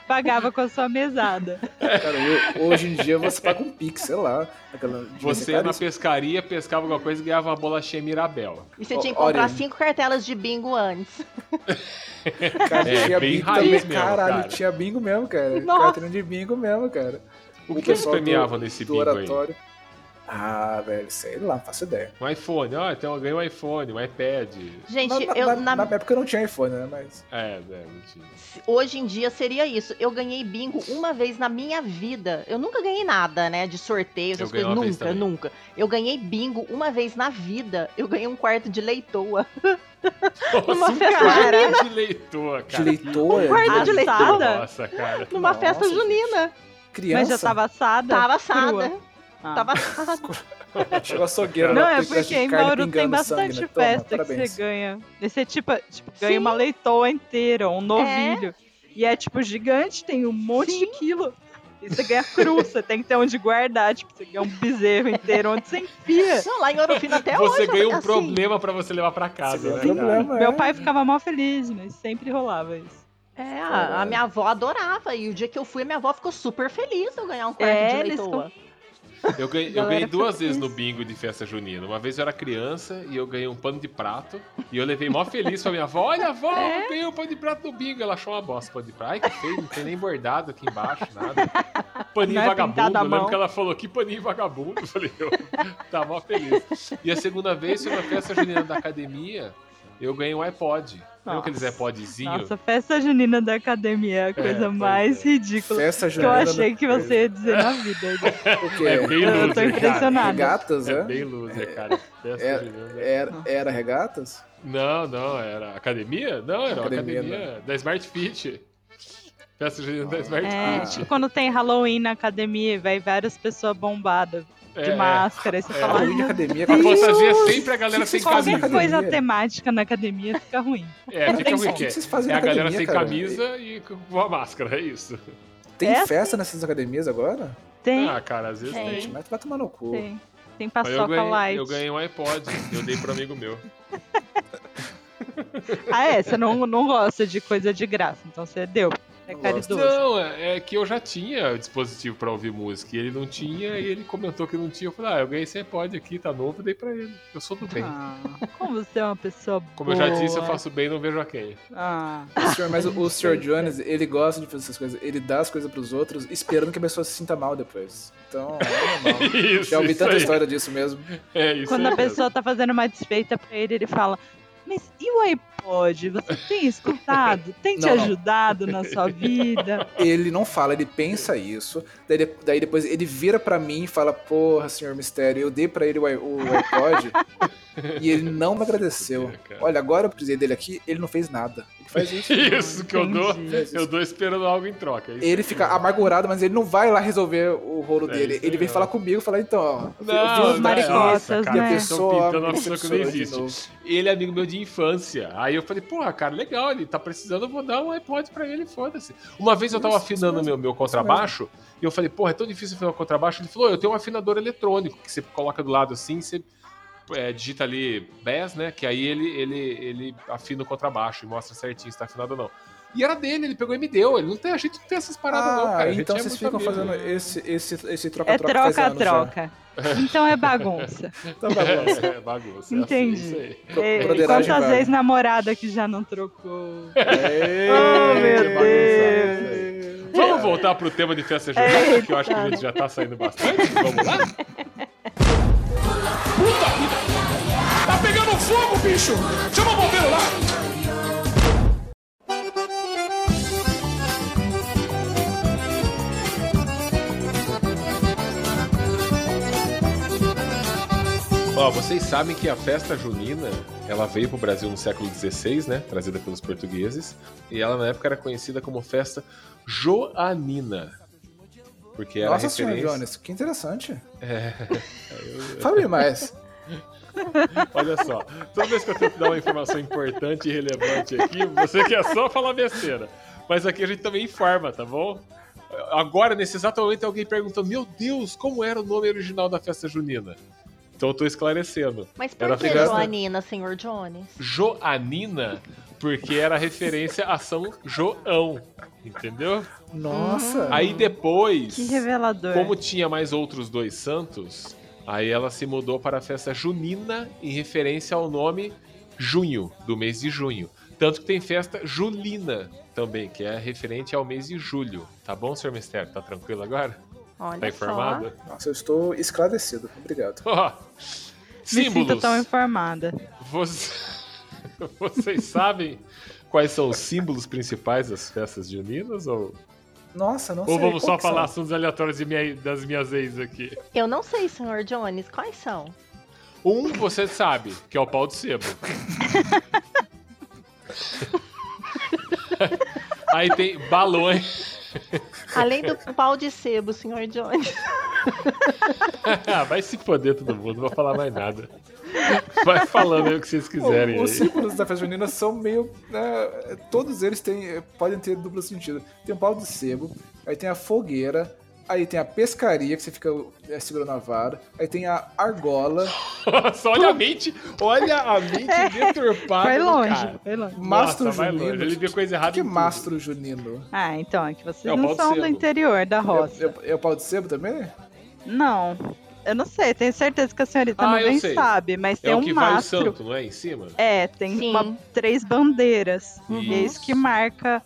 pagava com a sua mesada. Cara, eu- hoje em dia você paga um pix, sei lá. Aquela, Você ia na pescaria, pescava alguma coisa e ganhava uma bolachinha Mirabel. E você tinha que comprar olha- cinco cartelas de bingo antes. <laughs> Cara, É, tinha bem bingo raiz também. mesmo, Caralho, cara. tinha bingo mesmo, cara. Nossa. Carteirinha de bingo mesmo, cara. O O que eles pessoal do- premiavam nesse do bingo aí? Ah, velho, sei lá, não faço ideia. Um iPhone, ó, então eu ganhei um iPhone, um iPad. Gente, na, eu, na- na- na época eu não tinha iPhone, né? Mas. É, é, não tinha. hoje em dia seria isso. Eu ganhei bingo uma vez na minha vida. Eu nunca ganhei nada, né? De sorteio, essas coisas. Nunca, nunca. Eu ganhei bingo uma vez na vida. Eu ganhei um quarto de leitoa. Nossa, <laughs> um festa quarto de leitor, De cara. leitor, Quarto de leitor. Assada? Nossa, cara. Numa Nossa, festa gente. junina. criança. Mas já tava assada? Tava crua? Ah. Tava. <laughs> Chegou a açougueira Não, é porque de em Bauru tem pingando sangue, bastante né? Toma, festa que parabéns. você ganha. E você, tipo, tipo ganha Sim. uma leitoa inteira, um novilho. E é, tipo, gigante, tem um monte de quilo. E você ganha cru, você tem que ter onde guardar. Tipo, você ganha um bezerro inteiro, onde você enfia. Não, lá em Ouro Fino até Você hoje. ganha um assim, problema pra você levar pra Você casa, né? problema, Meu é. pai ficava mal feliz, mas sempre rolava isso. É, a, a minha avó adorava. E o dia que eu fui, a minha avó ficou super feliz eu ganhar um quarto É, de eles leitoa. Eu ganhei, eu ganhei duas vezes no bingo de festa junina. Uma vez eu era criança e eu ganhei um pano de prato. E eu levei mó feliz pra minha avó. Olha, avó, É? eu ganhei um pano de prato no bingo. Ela achou uma bosta pano de prato. Ai, que feio, não tem nem bordado aqui embaixo, nada. Paninho é vagabundo. Eu lembro que ela falou, que paninho vagabundo. Eu falei, eu tava mó feliz. E a segunda vez foi na festa junina da academia. Eu ganhei um iPod. Nossa. aqueles iPodzinhos? Nossa, festa junina da academia é a coisa pois mais é. ridícula Festa que eu achei que você ia dizer na <laughs> vida. O quê? É bem Eu tô loser, cara. impressionada. Regatas, É é? bem loser, cara. Festa É- junina. Era, era regatas? Não, não, era academia? Não, era Academia, academia, da Smart Fit. Festa junina da Smart É, Fit. quando tem Halloween na academia, vai várias pessoas bombadas de É, máscara. Aí você É. fala, Halloween de "Ai, academia. A cara. fantasia sempre a galera sem camisa. qualquer coisa temática na academia fica ruim. É, fica ruim o que que vocês fazem é na a galera academia, sem cara? camisa e com a máscara, é isso. Tem É festa nessas academias agora? Tem, Ah, cara, às vezes Tem. tem. Gente, mas tu vai tomar no cu. tem. Tem paçoca ganhei, light. eu ganhei um iPod, eu dei pro amigo meu. <laughs> Ah, é? Você não, não gosta de coisa de graça, então você deu. É Não caridoso. Não, é é que eu já tinha dispositivo pra ouvir música e ele não tinha e ele comentou que não tinha. Eu falei, ah, eu ganhei esse iPod aqui, tá novo, eu dei pra ele. Eu sou do bem. Ah, <laughs> como você é uma pessoa Como eu já disse, eu faço bem e não vejo a quem. Ah, O senhor- mas o, o Sr. Jones, ele gosta de fazer essas coisas. Ele dá as coisas pros outros, esperando que a pessoa se sinta mal depois. Então, é normal. <laughs> Isso, Já ouvi tanta aí. história disso mesmo. É isso quando a pessoa tá fazendo uma desfeita pra ele, ele fala: Mas e o iPod? Você tem escutado? Tem te Não, não. ajudado na sua vida? Ele não fala, ele pensa isso. Daí, daí depois ele vira pra mim e fala: Porra, senhor Mistério, eu dei pra ele o, o iPod e ele não me agradeceu. Cara. Olha, agora eu precisei dele aqui, ele não fez nada. Ele faz isso. <laughs> Isso que eu dou, eu dou esperando algo em troca. é isso Ele fica amargurado, mas ele não vai lá resolver o rolo É dele. Ele vem falar comigo e falar, então, ó. eu vi- eu vi Não, os não maricotas, cara. né? Estão Pessoa pintando uma me pessoa que não existe. Ele é amigo meu de infância. Aí eu falei, porra, cara, legal, ele tá precisando, eu vou dar um iPod pra ele, foda-se. Uma vez eu tava Isso, isso afinando mesmo, meu, meu contrabaixo, e eu falei, porra, é tão difícil afinar o contrabaixo. Ele falou, eu tenho um afinador eletrônico, que você coloca do lado assim, você é, digita ali bass, né? Que aí ele, ele, ele afina o contrabaixo e mostra certinho se tá afinado ou não. E era dele, ele pegou e me deu. Ele não tem, a gente não tem essas paradas, não, Ah, cara. A gente então é vocês muito ficam amigo. fazendo esse esse esse É troca-troca faz anos já. troca-troca. Então é bagunça. <laughs> Tá bagunça. É, bagunça. é Entendi. assim. Pro- É, quantas vezes namorada que já não trocou? oh, meu Deus. Vamos voltar pro tema de festa junina, que eu acho que a gente já tá saindo bastante. Vamos lá? Puta vida! Tá pegando fogo, bicho! Chama o bombeiro lá! Ó, vocês sabem que a festa junina, ela veio pro Brasil no século XVI, né? Trazida pelos portugueses. E ela na época era conhecida como festa joanina. Porque era Nossa senhora, referência... Jones, que interessante. <laughs> É, Fale mais. <laughs> olha só, toda vez que eu tenho que dar uma informação importante e relevante aqui, você quer só falar besteira. Mas aqui a gente também informa, tá bom? Agora, nesse exato momento, alguém perguntando: Meu Deus, como era o nome original da festa junina? Então eu tô esclarecendo. Mas por Era que Joanina, senhor Jones? Joanina, porque era referência a São João. Entendeu? Nossa. Aí depois. Que revelador. Como tinha mais outros dois santos, aí ela se mudou para a festa junina em referência ao nome junho, do mês de junho. Tanto que tem festa julina também, que é referente ao mês de julho. Tá bom, senhor Mistério? Tá tranquilo agora? Olha Tá só. informado? Nossa, eu estou esclarecido. Obrigado. <laughs> Ó, Me sinto símbolos. tão informada. Você- <laughs> Vocês sabem quais são os símbolos principais das festas juninas? Ou, Nossa, não ou sei. vamos qual só falar são? assuntos aleatórios de minha- das minhas ex aqui? Eu não sei, senhor Jones, quais são? Um você sabe, que é o pau de sebo. <laughs> Aí tem balões. Além do pau de sebo, senhor Jones. Ah, <laughs> Vai se foder todo mundo, não vou falar mais nada. Vai falando aí o que vocês quiserem Os símbolos da festa junina são meio. né, todos eles têm, podem ter duplo sentido. Tem o pau de sebo, aí tem a fogueira, aí tem a pescaria, que você fica é, segurando a vara, aí tem a argola, Nossa, olha a mente, olha a mente deturpada Foi do longe, cara. foi longe. mastro Nossa, vai junino. longe, ele viu coisa O errada que é mastro junino? Ah, então, é que vocês É não são do interior da É, roça. é- é o pau de sebo também? Não. Eu não sei, tenho certeza que a senhorita Ah, não sabe, mas É tem o um que vai o mastro. santo, não é? Em cima? É, tem uma- três bandeiras. Uhum. E é isso que marca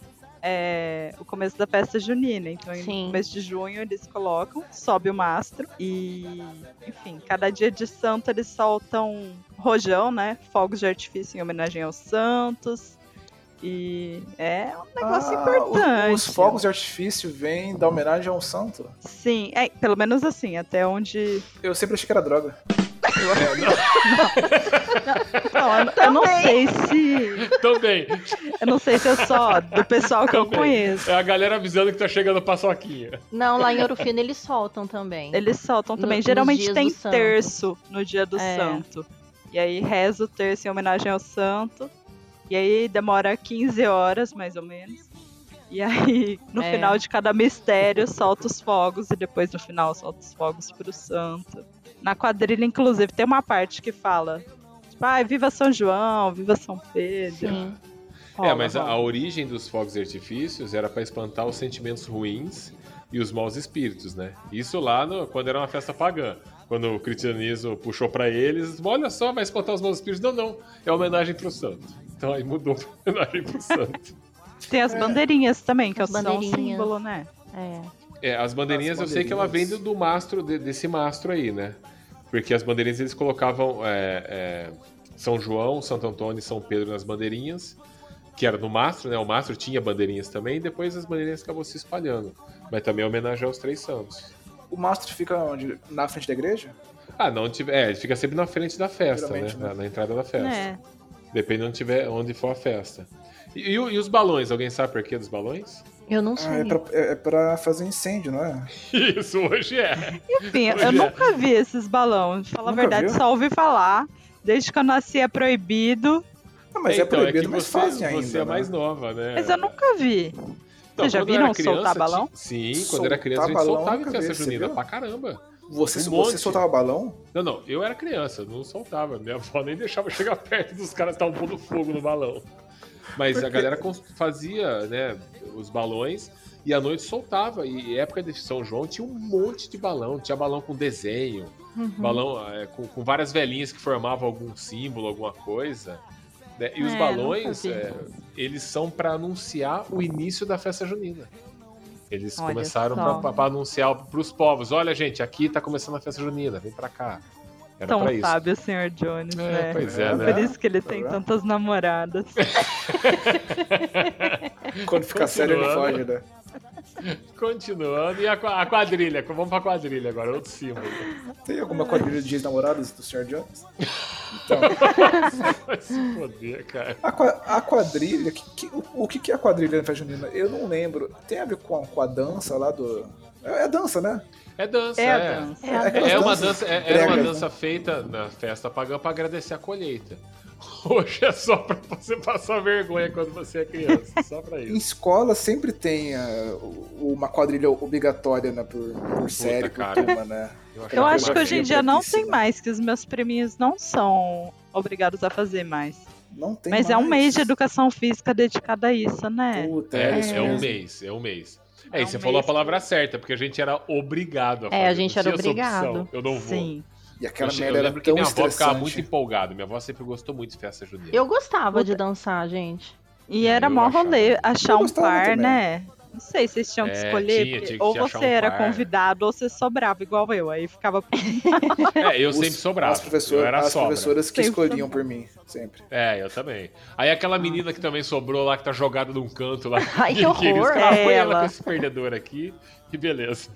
é, o começo da festa junina. Então, Sim. no começo de junho, eles colocam, sobe o mastro. E, enfim, cada dia de santo eles soltam rojão, né? Fogos de artifício em homenagem aos santos. E é um negócio Ah, importante. Os, os fogos de artifício vêm da homenagem a um santo? Sim, é, pelo menos assim, até onde. Eu sempre achei que era droga. <laughs> Não, eu, eu não sei se. Também. Eu não sei se é só do pessoal que eu Também. conheço. É a galera avisando que tá chegando a paçoquinha. Não, lá em Ouro Fino eles soltam também. Eles soltam também. No- Geralmente tem terço no dia do É. santo. E aí reza o terço em homenagem ao santo. E aí demora 15 horas, mais ou menos. E aí, no É. final de cada mistério, solta os fogos. E depois, no final, solta os fogos pro santo. Na quadrilha, inclusive, tem uma parte que fala... Tipo, ai, viva São João, viva São Pedro. Sim. É, Rola, mas a, rola. a origem dos fogos de artifícios era pra espantar os sentimentos ruins e os maus espíritos, né? Isso lá no- quando era uma festa pagã. Quando o cristianismo puxou pra eles, olha só, vai espantar os maus espíritos. Não, não, é homenagem pro santo. Então aí mudou pra homenagem pro <laughs> santo. Tem as bandeirinhas também, que As são um bandeirinhas. símbolo, né? É. É, as bandeirinhas As eu sei que ela vem bandeirinhas. do, do mastro, de- desse mastro aí, né? Porque as bandeirinhas eles colocavam é, é, São João, Santo Antônio e São Pedro nas bandeirinhas, que era no mastro, né? O mastro tinha bandeirinhas também, e depois as bandeirinhas acabou se espalhando. Mas também é homenagem aos três santos. O mastro fica onde? Na frente da igreja? Ah, não tiver. É, ele fica sempre na frente da festa, né? Né? Na, na entrada da festa. É. Depende de onde, tiver, onde for a festa. E, e e os balões? Alguém sabe por que dos balões? Eu não Ah, sei. é, pra, é, é pra fazer incêndio, não é? <laughs> Isso, hoje é. Enfim, Pois eu é. nunca vi esses balões. Fala a verdade, viu? só ouvi falar. Desde que eu nasci é proibido. Ah, mas é, então, proibido, que mas você, fazem ainda. Você é né? mais nova, né? Mas eu nunca vi. Vocês já viram criança, soltar balão? Sim, quando era criança a gente soltava em festa junina pra caramba. Você, Um você soltava balão? Não, não, eu era criança, não soltava. Minha avó nem deixava chegar perto dos caras que estavam pondo fogo no balão. Mas a galera fazia, né, os balões e à noite soltava. E época de São João tinha um monte de balão. Tinha balão com desenho, Uhum. balão é, com, com várias velhinhas que formavam algum símbolo, alguma coisa. né? E os É, balões, é, eles são para anunciar o início da festa junina. Eles Olha começaram para anunciar para os povos: olha, gente, aqui tá começando a festa junina, vem para cá. Era Tão sábio o Sr. Jones, É, né? pois é, Por né? isso que ele Tá tem vendo? tantas namoradas. <laughs> Quando fica sério, ele foge, né? Continuando, e a, a quadrilha? Vamos pra quadrilha agora, outro símbolo. Tem alguma quadrilha de ex-namoradas do Sr. Jones? Então, <laughs> Vai se foder, cara. a, a quadrilha, que- que- o, o que, é a quadrilha na festa junina? Eu não lembro. Tem a ver com a, com a dança lá do. É, é dança, né? É dança, É é. dança. É a aquelas É uma dança, é- era uma dança feita na festa pagã pra agradecer a colheita. <laughs> Hoje é só pra você passar vergonha quando você é criança, só pra Em isso. escola sempre tem o- uma quadrilha obrigatória, né? Por, por série, por turma, né? Eu achava acho que hoje em dia não tem mais, que os meus priminhos não são obrigados a fazer mais. Não tem Mas é um mais. mês de educação física dedicado a isso, né? Puta, É, isso é um mês, é um mês. É, É um você falou a palavra certa, porque a gente era obrigado a fazer. É, a gente não era obrigado. Eu não vou. Sim. E aquela eu, merda eu era lembro que tão minha avó ficava muito empolgada. Minha avó sempre gostou muito de festa junina. Eu gostava de Puta. dançar, gente. E É, era mó rolê achar um par, também. né? Não sei se vocês tinham que É, escolher, tinha, porque tinha que ou você um era par. convidado ou você sobrava, igual eu. Aí ficava. <laughs> É, eu Os- sempre sobrava. As, professor- eu era as sobra. professoras que Sempre escolhiam por mim, sempre. É, eu também. Aí aquela menina que também sobrou lá, que tá jogada num canto lá. <laughs> Ai, que <laughs> eles horror, falavam, põe ela ela. com esse perdedor aqui e beleza.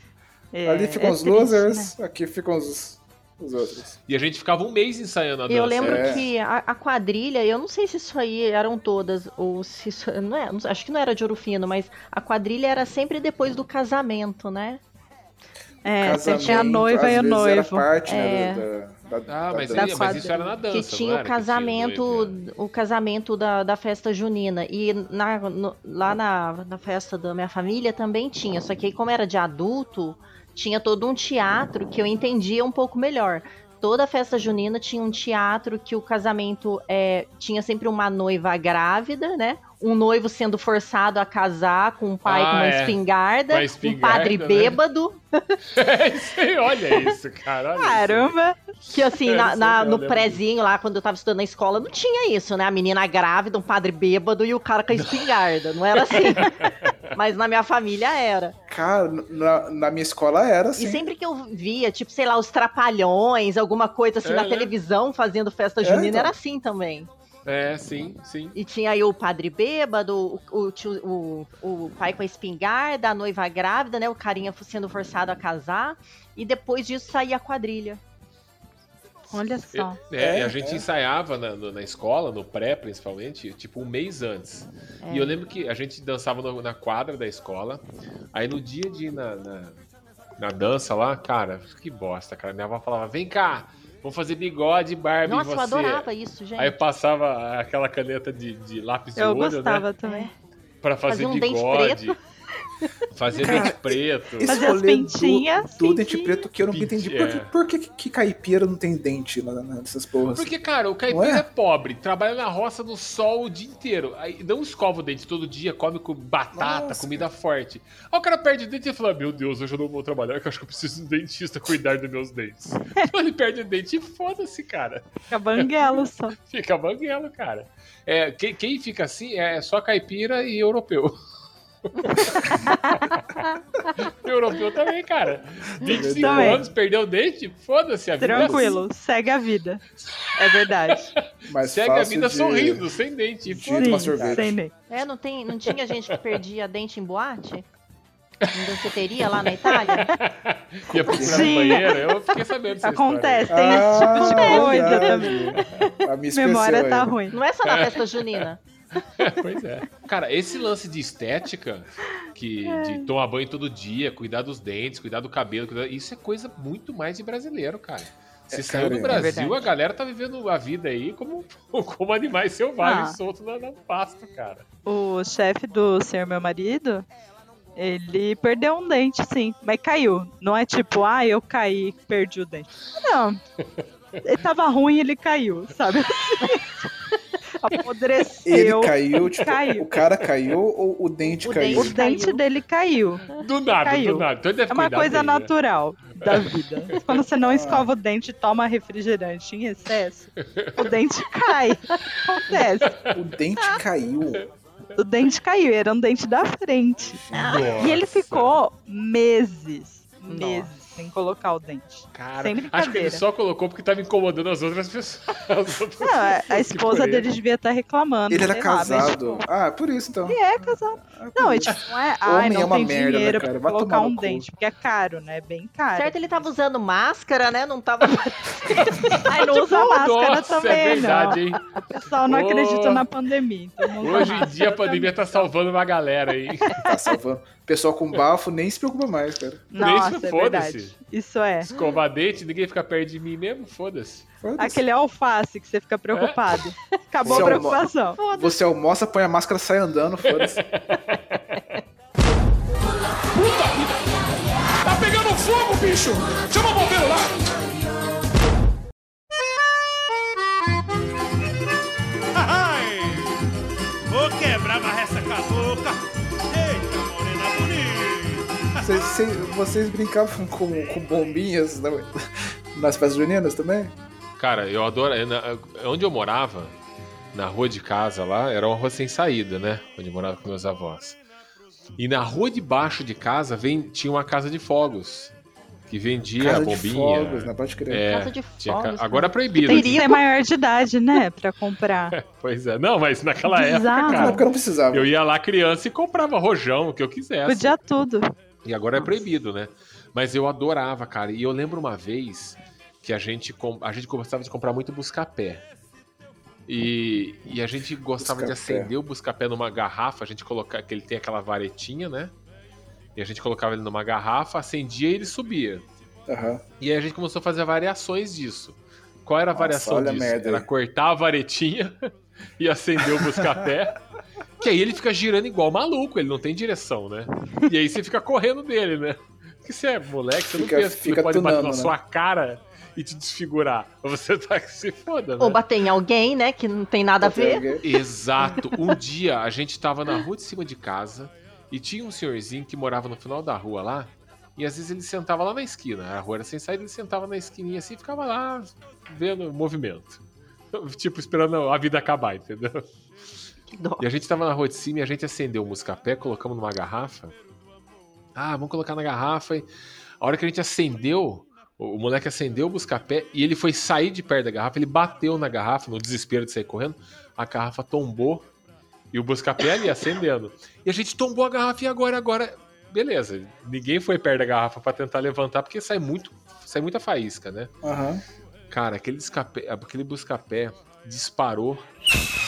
É, Ali ficam é os triste, losers, né? aqui ficam os, os outros. E a gente ficava um mês ensaiando a dança. Eu lembro é. que a, a quadrilha, eu não sei se isso aí eram todas, ou se isso. Não é, não- acho que não era de ouro fino, mas a quadrilha era sempre depois do casamento, né? É, você tinha a noiva e o Era noivo. parte, É. né, da, da, Ah, da mas, dança. aí- mas isso era na dança, que não tinha era o casamento, noiva? o casamento da, da festa junina. E na, no- lá na, na festa da minha família também tinha. Só que aí, como era de adulto, tinha todo um teatro que eu entendia um pouco melhor. Toda festa junina tinha um teatro que o casamento é, tinha sempre uma noiva grávida, né? Um noivo sendo forçado a casar com um pai Ah, com uma é. espingarda, Uma um espingarda, padre né? bêbado. É <laughs> isso aí, olha isso, cara. olha isso. Caramba! Que assim, É, na- isso na- no prézinho lá, quando eu tava estudando na escola, não tinha isso, né? A menina grávida, um padre bêbado e o cara com a <laughs> espingarda. Não era assim. <laughs> Mas na minha família era. Cara, na, na minha escola era assim. E sempre que eu via, tipo, sei lá, os trapalhões, alguma coisa assim É, na né? televisão fazendo festa É, junina, então. era assim também. É, sim, sim. E tinha aí o padre bêbado, o, o, tio- o, o pai com a espingarda, a noiva grávida, né? O carinha sendo forçado a casar. E depois disso saía a quadrilha. Olha só. É, É, e a gente é. ensaiava na, no- na escola, no pré principalmente, tipo um mês antes. É. E eu lembro que a gente dançava no- na quadra da escola. Aí no dia de ir na, na, na dança lá, cara, que bosta, cara. Minha avó falava: vem cá, vamos fazer bigode, Barbie Nossa, eu você. adorava isso, gente. Aí passava aquela caneta de, de lápis de Eu olho, gostava né? também. Pra fazer Fazia um dente bigode. Preto. Fazia dente preto. Fazia as rolê pintinhas, do, do dente preto que eu não entendi. Por, que, é. por que, que caipira não tem dente na- nessas porras? Porque, cara, o caipira é? é? pobre, trabalha na roça no sol o dia inteiro. Aí não escova o dente todo dia, come com batata, Nossa, comida forte. Aí o cara perde o dente e fala: Meu Deus, hoje eu não vou trabalhar, que eu acho que eu preciso de um dentista cuidar dos meus dentes. <laughs> então ele perde o dente e foda-se, cara. Fica banguelo só. <laughs> Fica banguelo, cara. É, quem, quem fica assim é só caipira e europeu. <laughs> europeu também, cara. 25 Também. anos, perdeu o dente, foda-se a vida. Tranquilo, segue a vida. É verdade. <laughs> Mais Segue a vida de- sorrindo, sem dente. de Sim, sorvete. sem nem. É, não, tem, não tinha gente que perdia dente em boate? Em danceteria lá na Itália? <laughs> Ia procurar no Sim. banheiro, eu fiquei sabendo Acontece, tem Ah, esse tipo de coisa verdade. também. A minha esqueceu Memória tá aí. ruim. Não é só na festa junina. <laughs> Pois é. Cara, esse lance de estética, que, de tomar banho todo dia, cuidar dos dentes, cuidar do cabelo, cuidar- isso é coisa muito mais de brasileiro, cara. Você É, saiu cara, do é Brasil, verdade. a galera tá vivendo a vida aí como, <laughs> como animais selvagens Ah. soltos no, no pasto, cara. O chefe do Ser Meu Marido, ele perdeu um dente, sim, mas caiu. Não é tipo, ah, eu caí, perdi o dente. Não. <laughs> Ele tava ruim, ele caiu, sabe? Apodreceu. Ele caiu, tipo, Caiu. o cara caiu ou o dente O caiu? O dente Caiu. dele caiu. Do nada, Caiu. do nada. Então É uma coisa bem, né? natural da vida. Quando você não escova o dente e toma refrigerante em excesso, o dente cai. Acontece. O dente caiu. O dente caiu, era um dente da frente. E ele Nossa. ficou meses, meses sem colocar o dente. Cara, Sem acho que ele brincadeira. só colocou porque tava incomodando as outras pessoas. As <laughs> outras Não, a- a pessoas que esposa ele. dele devia estar reclamando. Ele era lá, mas, casado. tipo, Ah, por isso então. ele é casado. Ah, por Não, e isso. tipo, não é, ai, não é uma tem merda, né, dinheiro cara? pra Vai colocar um dente, porque é caro, né? Bem caro. Certo, ele tava usando máscara, né? Não tava. <laughs> Ai, não usa máscara Nossa, também, é verdade, não. hein? O pessoal não Oh. acredita na pandemia, então não Hoje em dia a pandemia tá salvando uma galera aí. Tá salvando. Pessoal com bafo nem se preocupa mais, cara. Nossa, Nem se é foda-se. verdade. Isso é. Escovar dente, ninguém fica perto de mim mesmo, foda-se. Foda-se. Aquele alface que você fica preocupado. Acabou Você a é preocupação. Você almoça, põe a máscara, sai andando, foda-se. <laughs> Tá pegando fogo, bicho! Chama o bombeiro lá! Vocês, vocês- brincavam com, com bombinhas na- nas festas juninas também? Cara, eu adoro. é na- onde eu morava, na rua de casa lá, era uma rua sem saída, né? Onde eu morava com meus avós. E na rua de baixo de casa vem, tinha uma casa de fogos. Que vendia Casa de bombinha. fogos, né? Pode crer. É, Casa de ca- fogos, Agora é né? proibido. Que Perigo. ser maior de idade, né? Pra comprar. <laughs> Pois é. Não, mas naquela Bizarro. época, Na cara, época eu não precisava. eu ia lá criança e comprava rojão, o que eu quisesse. Podia tudo. E agora é proibido, né? Mas eu adorava, cara. E eu lembro uma vez que a gente, a gente gostava de comprar muito buscapé. E, e a gente gostava de Buscapé. acender o buscapé numa garrafa, a gente colocar, que ele tem aquela varetinha, né? E a gente colocava ele numa garrafa, acendia e ele subia. Aham. E aí a gente começou a fazer variações disso. Qual era a Nossa, variação olha a disso? merda Era cortar a varetinha <laughs> e acender o buscapé. Que aí ele fica girando igual maluco, ele não tem direção, né? E aí você fica correndo dele, né? Porque você é moleque, você Fica- não pensa que fica ele pode bater na tunando, né? sua cara e te desfigurar. Você tá que se foda, né? Ou bater em alguém, né? Que não tem nada a ver. Exato. Um dia a gente tava na rua de cima de casa e tinha um senhorzinho que morava no final da rua lá. E às vezes ele sentava lá na esquina. A rua era sem saída, ele sentava na esquininha assim e ficava lá vendo o movimento. Tipo, esperando a vida acabar, entendeu? Que dó. E a gente tava na rua de cima e a gente acendeu um muscapé, colocamos numa garrafa. Ah, vamos colocar na garrafa. E a hora que a gente acendeu, o, o moleque acendeu o buscapé e ele foi sair de perto da garrafa, ele bateu na garrafa, no desespero de sair correndo, a garrafa tombou e o buscapé ali acendendo. E a gente tombou a garrafa e agora, agora. Beleza, ninguém foi perto da garrafa pra tentar levantar, porque sai muito, sai muita faísca, né? Aham. Cara, aquele, aquele buscapé disparou,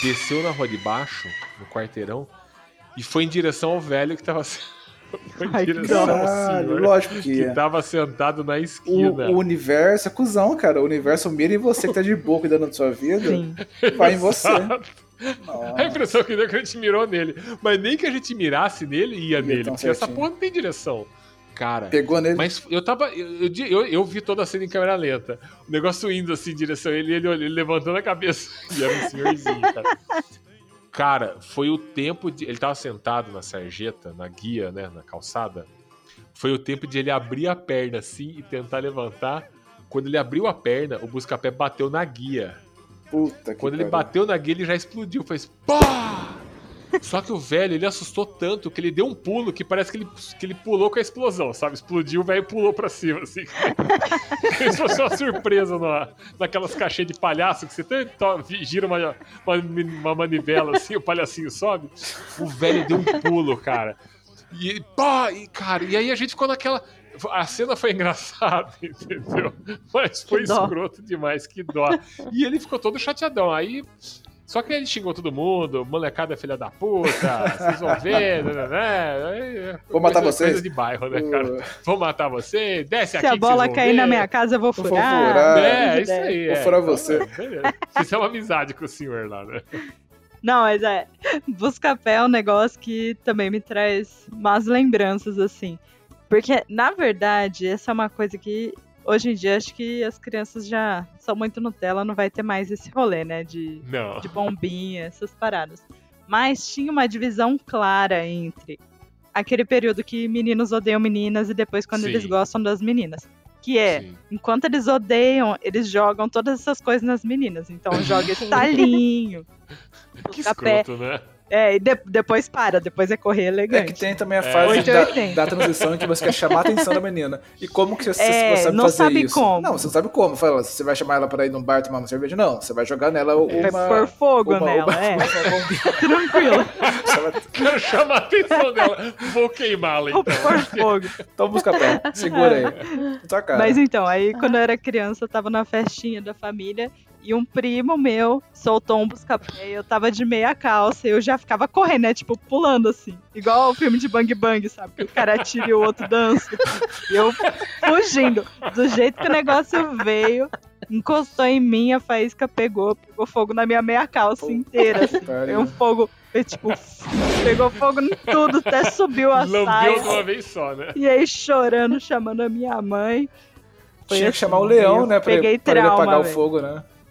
desceu na rua de baixo, no quarteirão, e foi em direção ao velho que tava. <laughs> Foi em Ai, ao senhor lógico que que é. tava sentado na O, esquina. o universo é cuzão, cara. O universo mira em você que tá de boa cuidando da sua vida. Sim. Vai em você. Exato. A impressão que deu é que a gente mirou nele. Mas nem que a gente mirasse nele, ia nele. tão Porque essa certinho. porra não tem direção. Cara. Pegou nele. Mas eu tava. Eu, eu, eu- vi toda a cena em câmera lenta. O negócio indo assim em direção a ele, ele, ele levantando a cabeça. <laughs> E era um senhorzinho, cara. Cara, foi o tempo de. Ele tava sentado na sarjeta, na guia, né? Na calçada. Foi o tempo de ele abrir a perna assim e tentar levantar. Quando ele abriu a perna, o buscapé bateu na guia. Puta que Quando ele bateu na guia, ele já explodiu. Fez pá! Só que o velho, ele assustou tanto que ele deu um pulo que parece que ele, que ele pulou com a explosão, sabe? Explodiu, o velho pulou pra cima, assim. Como se fosse uma surpresa na, naquelas caixinhas de palhaço que você tem, to- gira uma, uma, uma manivela assim, o palhacinho sobe. O velho deu um pulo, cara. E pá! E, cara, e aí a gente ficou naquela. A cena foi engraçada, <laughs> entendeu? Mas foi escroto demais, que dó. E ele ficou todo chateadão. Aí. Só que ele xingou todo mundo, molecada é filha da puta, vocês vão ver, <laughs> né, né, né. Vou matar coisa- vocês. Coisa de bairro, né, cara? Vou matar você, desce aqui Se a bola vocês vão cair na ver. minha casa, eu vou vou furar. furar. É, isso aí. Vou é. furar Então, você. beleza. Isso é uma amizade com o senhor lá, né? Não, mas é. Buscapé é um negócio que também me traz más lembranças, assim. Porque, na verdade, essa é uma coisa que hoje em dia acho que as crianças já são muito Nutella, não vai ter mais esse rolê, né? De, Não. de bombinha, essas paradas. Mas tinha uma divisão clara entre aquele período que meninos odeiam meninas e depois quando Sim. eles gostam das meninas. Que é, Sim. enquanto eles odeiam, eles jogam todas essas coisas nas meninas. Então joga <laughs> estalinho, Que escroto, né? É, e de- depois para, depois é correr É elegante. que tem também a É. fase da, 880. da transição em que você quer chamar a atenção da menina. E como que você, É, você sabe não fazer sabe isso? como. Não, você não sabe como. Fala, você vai chamar ela para ir num bar tomar uma cerveja? Não, você vai jogar nela uma... Vai pôr fogo uma- nela, uma- é. <laughs> uma. Tranquilo, Você vai- Quero chamar a atenção dela. Vou queimá-la, vou então. pôr fogo. Então busca pé. Segura aí. Tua cara. Mas então, aí quando eu era criança, eu tava na festinha da família e um primo meu soltou um busca-pé e eu tava de meia calça e eu já ficava correndo, né? Tipo, pulando assim. Igual o filme de Bang Bang, sabe? Que o cara atira e o outro dança. E eu fugindo. Do jeito que o negócio veio, encostou em mim, a faísca pegou, pegou fogo na minha meia calça inteira. Assim. Foi um fogo, foi tipo, pegou fogo em tudo, até subiu a Lambeu saia. de uma vez só, né? E aí chorando, chamando a minha mãe. Foi Tinha que assim, chamar o leão, né? Pra, peguei ele- pra ele trauma, apagar o velho. fogo, né?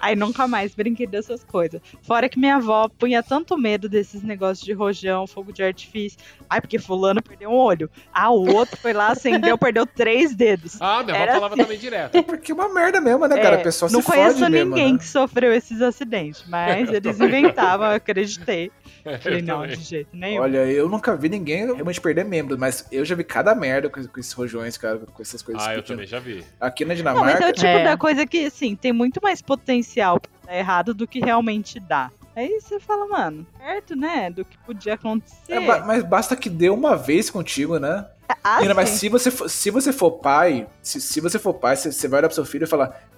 Aí nunca mais brinquei dessas coisas. Fora que minha avó punha tanto medo desses negócios de rojão, fogo de artifício. Ai, porque fulano perdeu um olho. Ah, o outro foi lá, acendeu, <laughs> perdeu três dedos. Ah, minha avó Era falava também direto. Porque é uma merda mesmo, né, cara? É, A pessoa não se conheço fode ninguém mesmo, né? que sofreu esses acidentes, mas eles inventavam, eu acreditei. <laughs> Falei, Eu não, também. de jeito nenhum. Olha, eu nunca vi ninguém realmente perder membro, mas eu já vi cada merda com, com esses rojões, cara, com essas coisas Ah, eu também já vi. Aqui na Não, mas é Dinamarca, o tipo É. da coisa que, assim, tem muito mais potencial pra dar errado do que realmente dá. Aí você fala, mano, perto, né, do que podia acontecer. é ba- mas basta que dê uma vez contigo, né? Ah, Menina, mas se você for, se você for pai, se, se você for pai, você, você vai olhar pro seu filho e falar: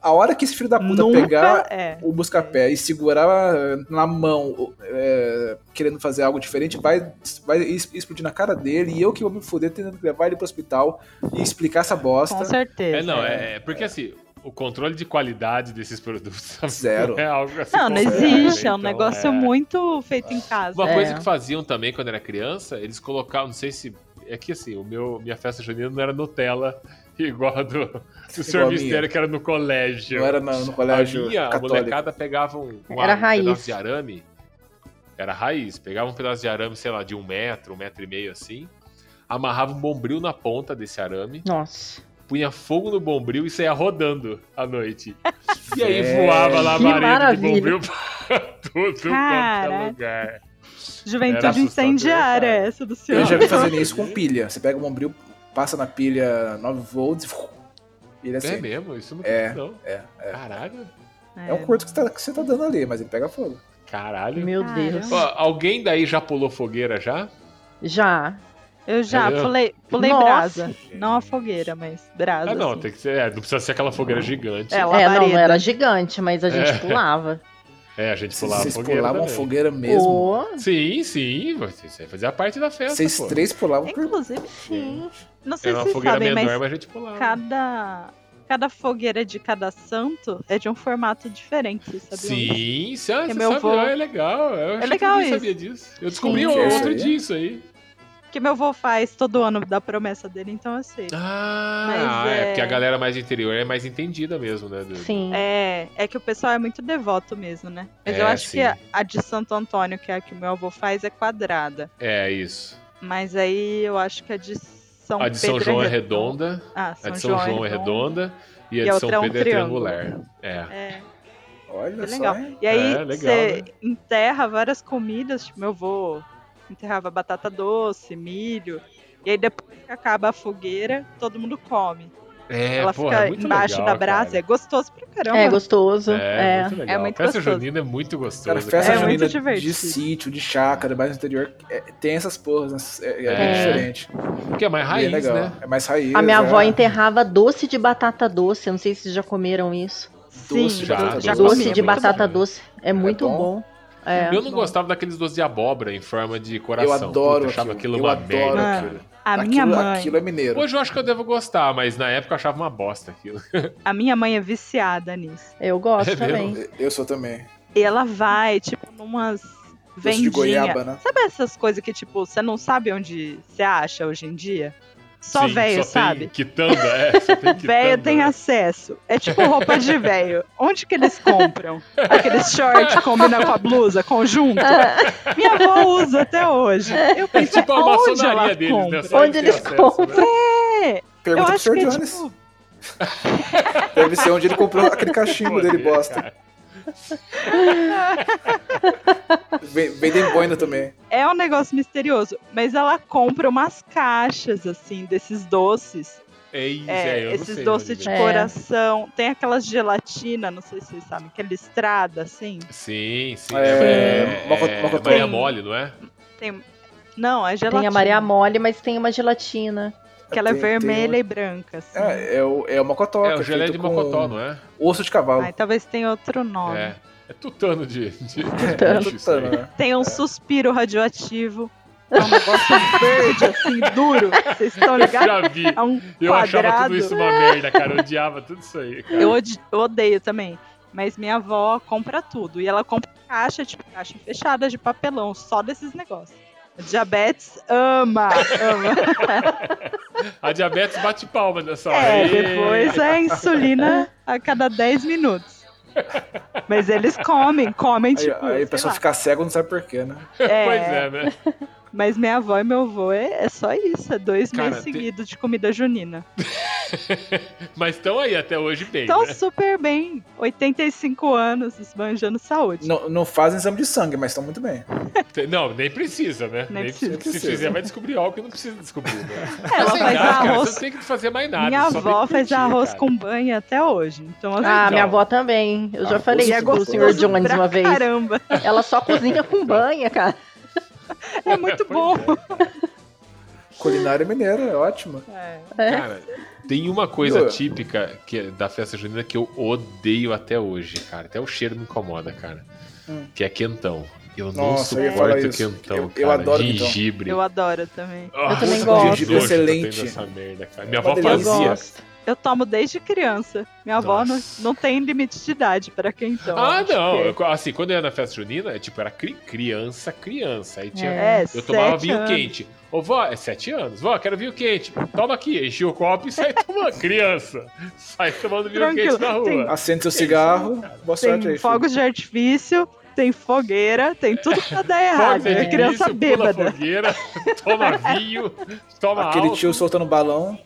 a hora que esse filho da puta Nunca pegar é. o busca-pé e segurar na mão, é, querendo fazer algo diferente, vai, vai explodir na cara dele e eu que vou me fuder tentando levar ele pro hospital e explicar essa bosta. Com certeza. É, não, é, é porque assim, o controle de qualidade desses produtos <laughs> Zero. não é algo assim. Não, não existe, é um negócio muito feito em casa. Uma É. coisa que faziam também quando era criança, eles colocavam, não sei se. É que assim, o meu, minha festa junina não era Nutella <laughs> igual a do, <laughs> do minha. Mistério, que era no colégio. Não era no, no a colégio minha, a católico. molecada pegava um, um, Era um raiz. pedaço de arame. Era raiz. Pegava um pedaço de arame, sei lá, de um metro, um metro e meio assim. Amarrava um bombril na ponta desse arame. Nossa. Punha fogo no bombril e saía rodando à noite. E aí Velho. voava labareda de bombril pra <laughs> tudo quanto é lugar. Juventude incendiária cara. essa do senhor. Eu já vi fazendo isso com pilha. Você pega o bombril, passa na pilha 9 volts e ele É acende. mesmo? Isso não É, é, não. é, é. Caralho. É um curto que você, tá, que você tá dando ali, mas ele pega fogo. Caralho. Meu. Deus. Ó, alguém daí já pulou fogueira já? Já. Eu já Entendeu? pulei, pulei Nossa. brasa. Não a fogueira, mas brasa. Ah, não, assim. tem que ser. é, não precisa ser aquela fogueira gigante. É, É, não, era gigante, mas a gente É. pulava. É, a gente pulava Vocês fogueira. pulavam também. fogueira mesmo. Pô, Sim, sim. Você fazia parte da festa. Vocês pô. três pulavam por. Inclusive, sim. não sei Era se uma vocês fogueira sabem, menor, mas mas a gente pulava. cada, cada fogueira de cada santo é de um formato diferente, sabiam disso? Sim, você, você meu sabe, vô- ah, é legal. Eu achei legal isso. sabia disso. Eu descobri Sim, outro isso aí. dia isso aí. Que meu avô faz todo ano da promessa dele, então eu sei. Ah, Mas é... é- porque a galera mais do interior é mais entendida mesmo, né? do- Sim. É, é que o pessoal é muito devoto mesmo, né? Mas É, eu acho sim. que a, a de Santo Antônio, que é a que o meu avô faz, é quadrada. É, isso. Mas aí eu acho que a de São a de São Pedro João é redonda. redonda, Ah, a São de São João é redonda e a E de a São é um Pedro é triangular. É. É, Olha é só, legal. hein? E aí É, legal, você né? enterra várias comidas, tipo, meu avô enterrava batata doce, milho. E aí depois que acaba a fogueira, todo mundo come. É, Ela porra, fica é muito embaixo legal, da brasa, cara. é gostoso pra caramba. É gostoso. É, É. muito legal. muito Festa gostoso. junina é muito gostoso. Cara, festa É junina de sítio, de chácara, mais no interior, é- tem essas porras, né? é, é É. bem diferente. Porque é mais raiz, legal. né? É mais raiz. A minha é. avó enterrava doce de batata doce. Eu não sei se vocês já comeram isso. Sim, Doce de Já, batata já doce doce de é muito batata doce. É muito bom? bom. É. Eu não gostava daqueles doces de abóbora em forma de coração. Eu adoro Puta, achava aquilo, aquilo eu uma adoro merda. aquilo. aquilo. A Aquilo, minha mãe, aquilo é mineiro. Hoje eu acho que eu devo gostar, mas na época eu achava uma bosta aquilo. a minha mãe é viciada nisso. Eu gosto É também. mesmo? Eu sou também. E ela vai, tipo, numas Doce de vendinhas. goiaba, né? Sabe essas coisas que, tipo, você não sabe onde você acha hoje em dia? Só Sim, velho, só tem sabe? Quitanda, é. Só tem <laughs> quitanda, Velho tem né? acesso. É tipo roupa de velho. Onde que eles compram? Aqueles shorts combinam com a blusa, conjunto. <laughs> Minha avó usa até hoje. Eu É pensei, tipo a onde maçonaria ela deles, né? compra? Só Onde eles acesso, compram? né? É, eu Pergunta pro acho Sr. é Jones. tipo... Deve ser onde ele comprou aquele cachimbo dele, bosta. cara. <laughs> Vendem boina também. É um negócio misterioso. Mas ela compra umas caixas, assim, desses doces. É isso, É, é, eu não esses sei doces de. É. coração. Tem aquelas gelatina, não sei se vocês sabem, que é listrada, assim. Sim, sim. É, É, é, é. Maria Mole, não é? Tem... Não, é gelatina. Tem a Maria Mole, mas tem uma gelatina. Que ela é Tem- tem vermelha uma- e branca, assim. É, é o, é o mocotó. É o gelé feito de mocotó, não é? Osso de cavalo. Ai, talvez tenha outro nome. É. É tutano de. de... Tutano. aí. Tutano, né? Tem um suspiro radioativo. É um negócio <laughs> verde, assim, duro. Vocês estão ligados? Já vi. É um Eu achava tudo isso uma merda, cara. Eu odiava tudo isso aí. Cara. Eu, eu odeio também. Mas minha avó compra tudo. E ela compra caixa, tipo, caixa fechada de papelão, só desses negócios. A diabetes ama, ama. <laughs> A diabetes bate palma nessa hora. É, depois é insulina a cada 10 minutos. Mas eles comem, comem, Aí, tipo. aí a pessoa lá. fica cega não sabe porquê, né? É, Pois é, né? Mas minha avó e meu avô é, é só isso, é dois Cara, meses tem- seguidos de comida junina. <laughs> Mas estão aí até hoje bem, Então, né? super bem. 85 anos, esbanjando saúde. Não, não fazem exame de sangue, mas estão muito bem. <laughs> Não, nem precisa, né? Nem precisa. Se Precisa. fizer, vai descobrir algo que não precisa descobrir, né? <laughs> Ela faz cara, arroz. Você não tem que fazer mais nada. minha avó faz curtir, arroz cara. com banha até hoje. Então, assim, Ah, Então. minha avó também. Eu já Ah, falei é isso pro gostoso Sr. Jones uma vez. Caramba, Ela só cozinha com banha, cara. <laughs> é muito Pois bom. Culinária mineira, é ótima. É. É. Cara, tem uma coisa Viu? típica que é da festa junina que eu odeio até hoje, cara. Até o cheiro me incomoda, cara. Hum. Que é quentão. Eu não Nossa, eu falar suporto isso. quentão, Eu- eu cara. adoro. Gengibre. Eu adoro também. Ah, também gosto. Gengibre eu excelente. merda, cara. Minha avó fazia. Eu tomo desde criança. Minha avó não, não tem limite de idade para quem toma. Ah, não. que- Eu- assim, quando eu ia na festa junina, é, tipo, era cri- criança, criança. Aí tinha. É, Eu tomava vinho anos. quente. Ô, vó, é sete anos. Vó, quero vinho quente. Toma aqui. Enchi o copo e sai <laughs> tomando. Criança. Sai tomando vinho Tranquilo. quente na rua. Tem- Acende seu cigarro, boa sorte aí. Tem filho. fogos de artifício, tem fogueira, tem tudo pra dar <laughs> errado. Fogo É de criança pula bêbada. fogueira, toma vinho, toma Aquele álcool, tio soltando balão.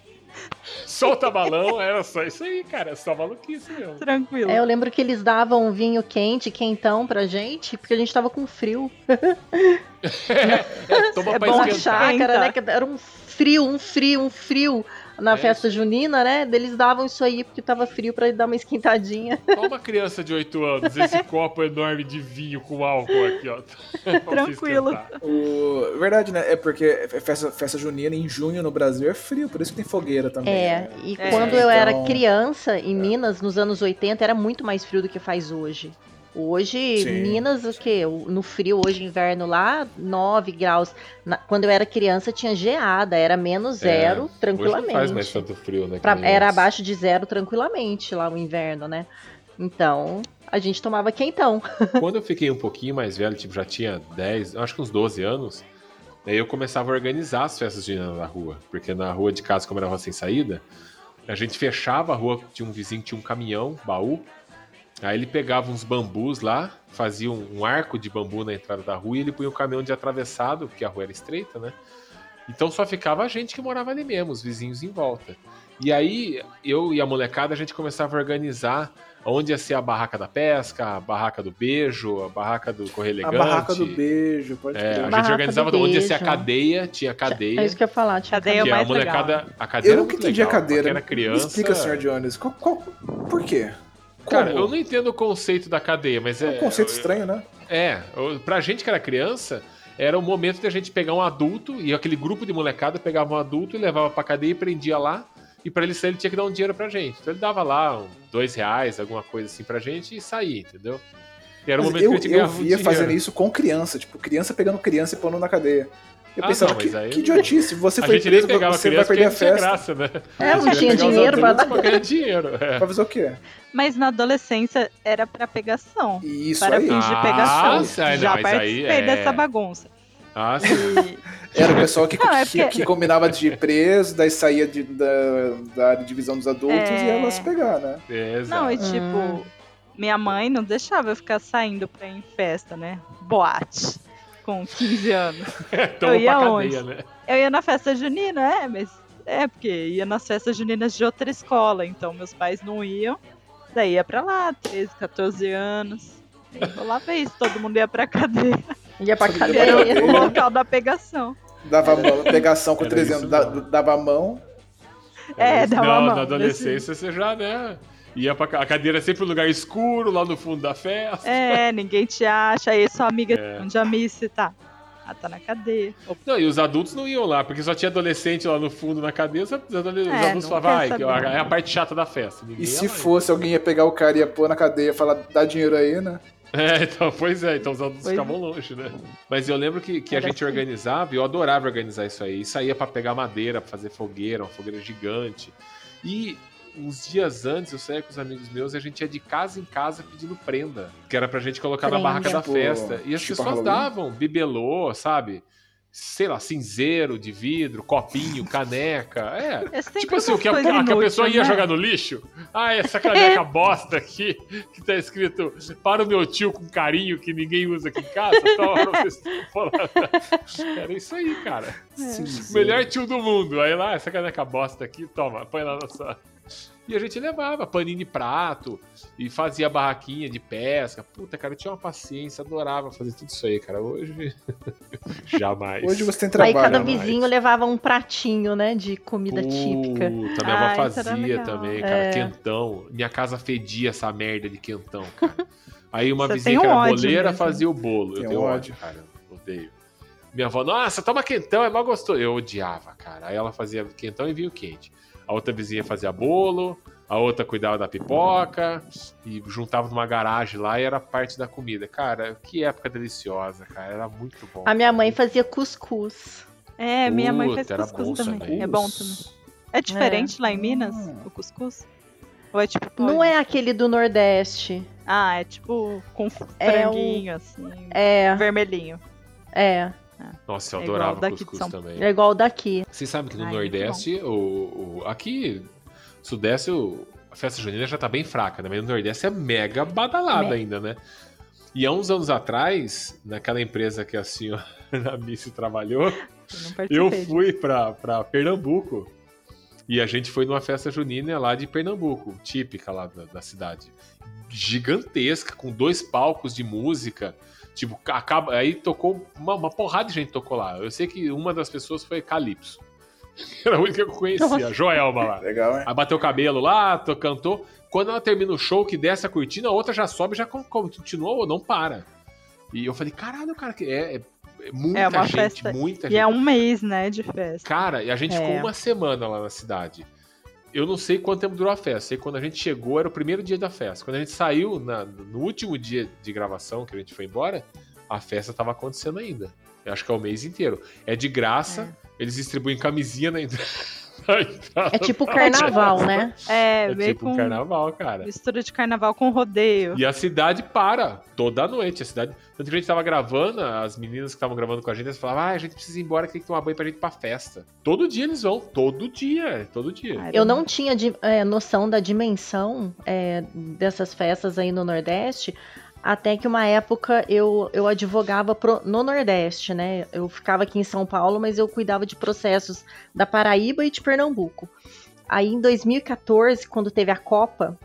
Solta balão. Era só isso aí, cara. É só maluquice mesmo. Tranquilo. É, eu lembro que eles davam um vinho quente, quentão pra gente, porque a gente tava com frio. <laughs> Toma É pra bom esquentar. achar. chácara, né? que Era um frio, um frio, um frio. Na É. festa junina, né? Eles davam isso aí porque tava frio pra dar uma esquentadinha. <laughs> Toma criança de 8 anos, esse <laughs> copo enorme de vinho com álcool aqui, ó. <laughs> Tranquilo. O... Verdade, né? É porque festa, festa junina em junho no Brasil é frio, por isso que tem fogueira também. É, né? e É. quando eu era Então- criança, em Minas, nos anos 80, era muito mais frio do que faz hoje. Hoje, Sim. Minas, o quê? No frio, hoje, inverno lá, 9 graus. Na- quando eu era criança, tinha geada, era menos É, zero, Hoje tranquilamente. não faz mais tanto frio, né? Pra- era abaixo de zero tranquilamente lá o inverno, né? Então, a gente tomava quentão. <laughs> Quando eu fiquei um pouquinho mais velho, tipo, já tinha 10, acho que uns 12 anos, daí eu começava a organizar as festas de na rua. Porque na rua de casa, como era rua sem saída, a gente fechava a rua, tinha um vizinho tinha um caminhão, baú. Aí ele pegava uns bambus lá, fazia um, um arco de bambu na entrada da rua e ele punha o caminhão de atravessado, porque a rua era estreita, né? Então só ficava a gente que morava ali mesmo, os vizinhos em volta. E aí, eu e a molecada, a gente começava a organizar onde ia ser a barraca da pesca, a barraca do beijo, a barraca do correio A elegante. barraca do beijo, pode É, a gente organizava onde ia ser a cadeia, tinha cadeia. É isso que eu ia falar. Tinha Cadeia o que a mais molecada, legal. a cadeia Eu nunca entendi a legal, cadeira. pra Quem era criança. Me explica, senhor Jones. Qual, qual- por quê? Cara, eu não entendo o conceito da cadeia, mas é. É um conceito estranho, né? É, o- pra gente que era criança, era o momento de a gente pegar um adulto e aquele grupo de molecada pegava um adulto e levava pra cadeia e prendia lá. E pra ele sair, ele tinha que dar um dinheiro pra gente. Então ele dava lá um, dois reais, alguma coisa assim pra gente e saía, entendeu? E era o momento eu, que a gente eu via dinheiro. fazendo isso com criança, tipo, criança pegando criança e pondo na cadeia. Eu Ah, pensava, não, que, aí- que idiotice, você A foi gente preso, pegava você vai perder a festa. graça, né? É, não tinha dinheiro pra dar. pra ganhar dinheiro. é. Pra fazer o quê? Mas na adolescência era pra pegação. Isso para aí. fins de Ah, pegação. sai, não, Já participei é- dessa bagunça. Ah, sim. <laughs> Era o pessoal que, Não, é que, porque- que combinava de ir preso, daí saía de- da, da área de divisão dos adultos É. e se pegar, né? É, Não, e tipo, minha mãe não deixava eu ficar saindo pra ir em festa, né? Boate. Com 15 anos. <laughs> Toma eu ia pra onde? cadeia, né? Eu ia na festa junina, é, mas. É, porque ia nas festas juninas de outra escola, então meus pais não iam. Daí ia pra lá, 13, 14 anos. Aí rolava isso, todo mundo ia pra cadeia. Ia pra Que era cadeia. o cadeia. local da pegação. Dava a mão, pegação com Era 300, isso da- mesmo. dava a mão. É, dava Não, a mão, na adolescência você já, né? Ia pra ca- a cadeira é sempre um lugar escuro, lá no fundo da festa. É, ninguém te acha, aí sua amiga onde a Missy tá. Ah, tá na cadeia. Opa, Não, e os adultos não iam lá, porque só tinha adolescente lá no fundo na cadeia, os É, adultos falavam, ai, que saber. é a parte chata da festa. Ninguém E se lá, fosse, alguém ia pegar o cara e ia pôr na cadeia e falar, dá dinheiro aí, né? É, então, pois é, então os adultos Pois ficavam longe, né? Mas eu lembro que, que a gente assim. organizava, e eu adorava organizar isso aí. E saía pra pegar madeira, pra fazer fogueira, uma fogueira gigante. E uns dias antes eu saía com os amigos meus e a gente ia de casa em casa pedindo prenda. Que era pra gente colocar na Prenda. barraca da Tipo- festa. E as tipo pessoas davam bibelô, sabe? Sei lá, cinzeiro de vidro, copinho, <laughs> caneca. É. Tem Tipo assim, o que a, a- que a pessoa ia né? jogar no lixo. Ah, <laughs> essa caneca bosta aqui, que tá escrito para o meu tio com carinho, que ninguém usa aqui em casa. <laughs> Toma pra vocês falar. Era isso aí, cara. É. Melhor tio do mundo. Aí lá, essa caneca bosta aqui, toma, põe lá na sua. E a gente levava paninho de prato e fazia barraquinha de pesca. Puta, cara, eu tinha uma paciência, adorava fazer tudo isso aí, cara. Hoje, <laughs> jamais. Hoje você tem Aí trabalho. cada mais. vizinho levava um pratinho, né, de comida típica. Puta, minha avó Ah, fazia também, cara. É. Quentão. Minha casa fedia essa merda de quentão, cara. Aí uma Você vizinha que era boleira mesmo. fazia o bolo. Eu Tem tenho ódio. ódio, cara. Odeio. Minha avó, nossa, toma quentão, é mal gostoso. Eu odiava, cara. Aí ela fazia quentão e vinho quente. A outra vizinha fazia bolo, a outra cuidava da pipoca e juntava numa garagem lá e era parte da comida. Cara, que época deliciosa, cara. Era muito bom. A minha mãe fazia cuscuz. É, minha mãe faz cuscuz bom também. também. É bom também. É diferente lá em Minas, Hum. o cuscuz? Ou é tipo. Não é aquele do Nordeste. Ah, é tipo com É franguinho, assim. É, Vermelhinho. é. Nossa, eu É adorava daqui cuscuz também. É igual o daqui. Vocês sabem que no Ai, Nordeste, o, o- aqui, Sudeste, o- a festa junina já tá bem fraca, né? Mas no Nordeste é mega badalada Me- ainda, né? E há uns anos atrás, naquela empresa que a senhora <laughs> a Missy trabalhou, Eu eu fui pra, pra Pernambuco. E a gente foi numa festa junina lá de Pernambuco, típica lá da, da cidade. Gigantesca, com dois palcos de música. Tipo, acaba, aí tocou, uma, uma porrada de gente tocou lá. Eu sei que uma das pessoas foi Calypso. <laughs> Era a única que eu conhecia, Nossa. Joelma lá. Legal, hein? Aí bateu o cabelo lá, to- cantou. Quando ela termina o show, que desce a cortina, a outra já sobe e já con- continua ou não para. E eu falei, caralho, cara, que é, é- é muita É uma gente, festa- muita E gente. é um mês, né, de festa. Cara, e a gente É. ficou uma semana lá na cidade. Eu não sei quanto tempo durou a festa. Sei que quando a gente chegou era o primeiro dia da festa. Quando a gente saiu na- no último dia de gravação que a gente foi embora, a festa tava acontecendo ainda. Eu acho que é o mês inteiro. É de graça, eles distribuem camisinha na entrada. É tipo carnaval, né? É, É meio tipo com carnaval, cara. mistura de carnaval com rodeio. E a cidade para toda noite. A cidade. Tanto que a gente tava gravando, as meninas que estavam gravando com a gente, elas falavam: ah, a gente precisa ir embora, que tem que tomar banho pra gente ir pra festa. Todo dia eles vão, todo dia, todo dia. Eu não tinha é, noção da dimensão é, dessas festas aí no Nordeste, até que uma época eu, eu advogava pro- no Nordeste, né? Eu ficava aqui em São Paulo, mas eu cuidava de processos da Paraíba e de Pernambuco. Aí em 2014, quando teve a Copa,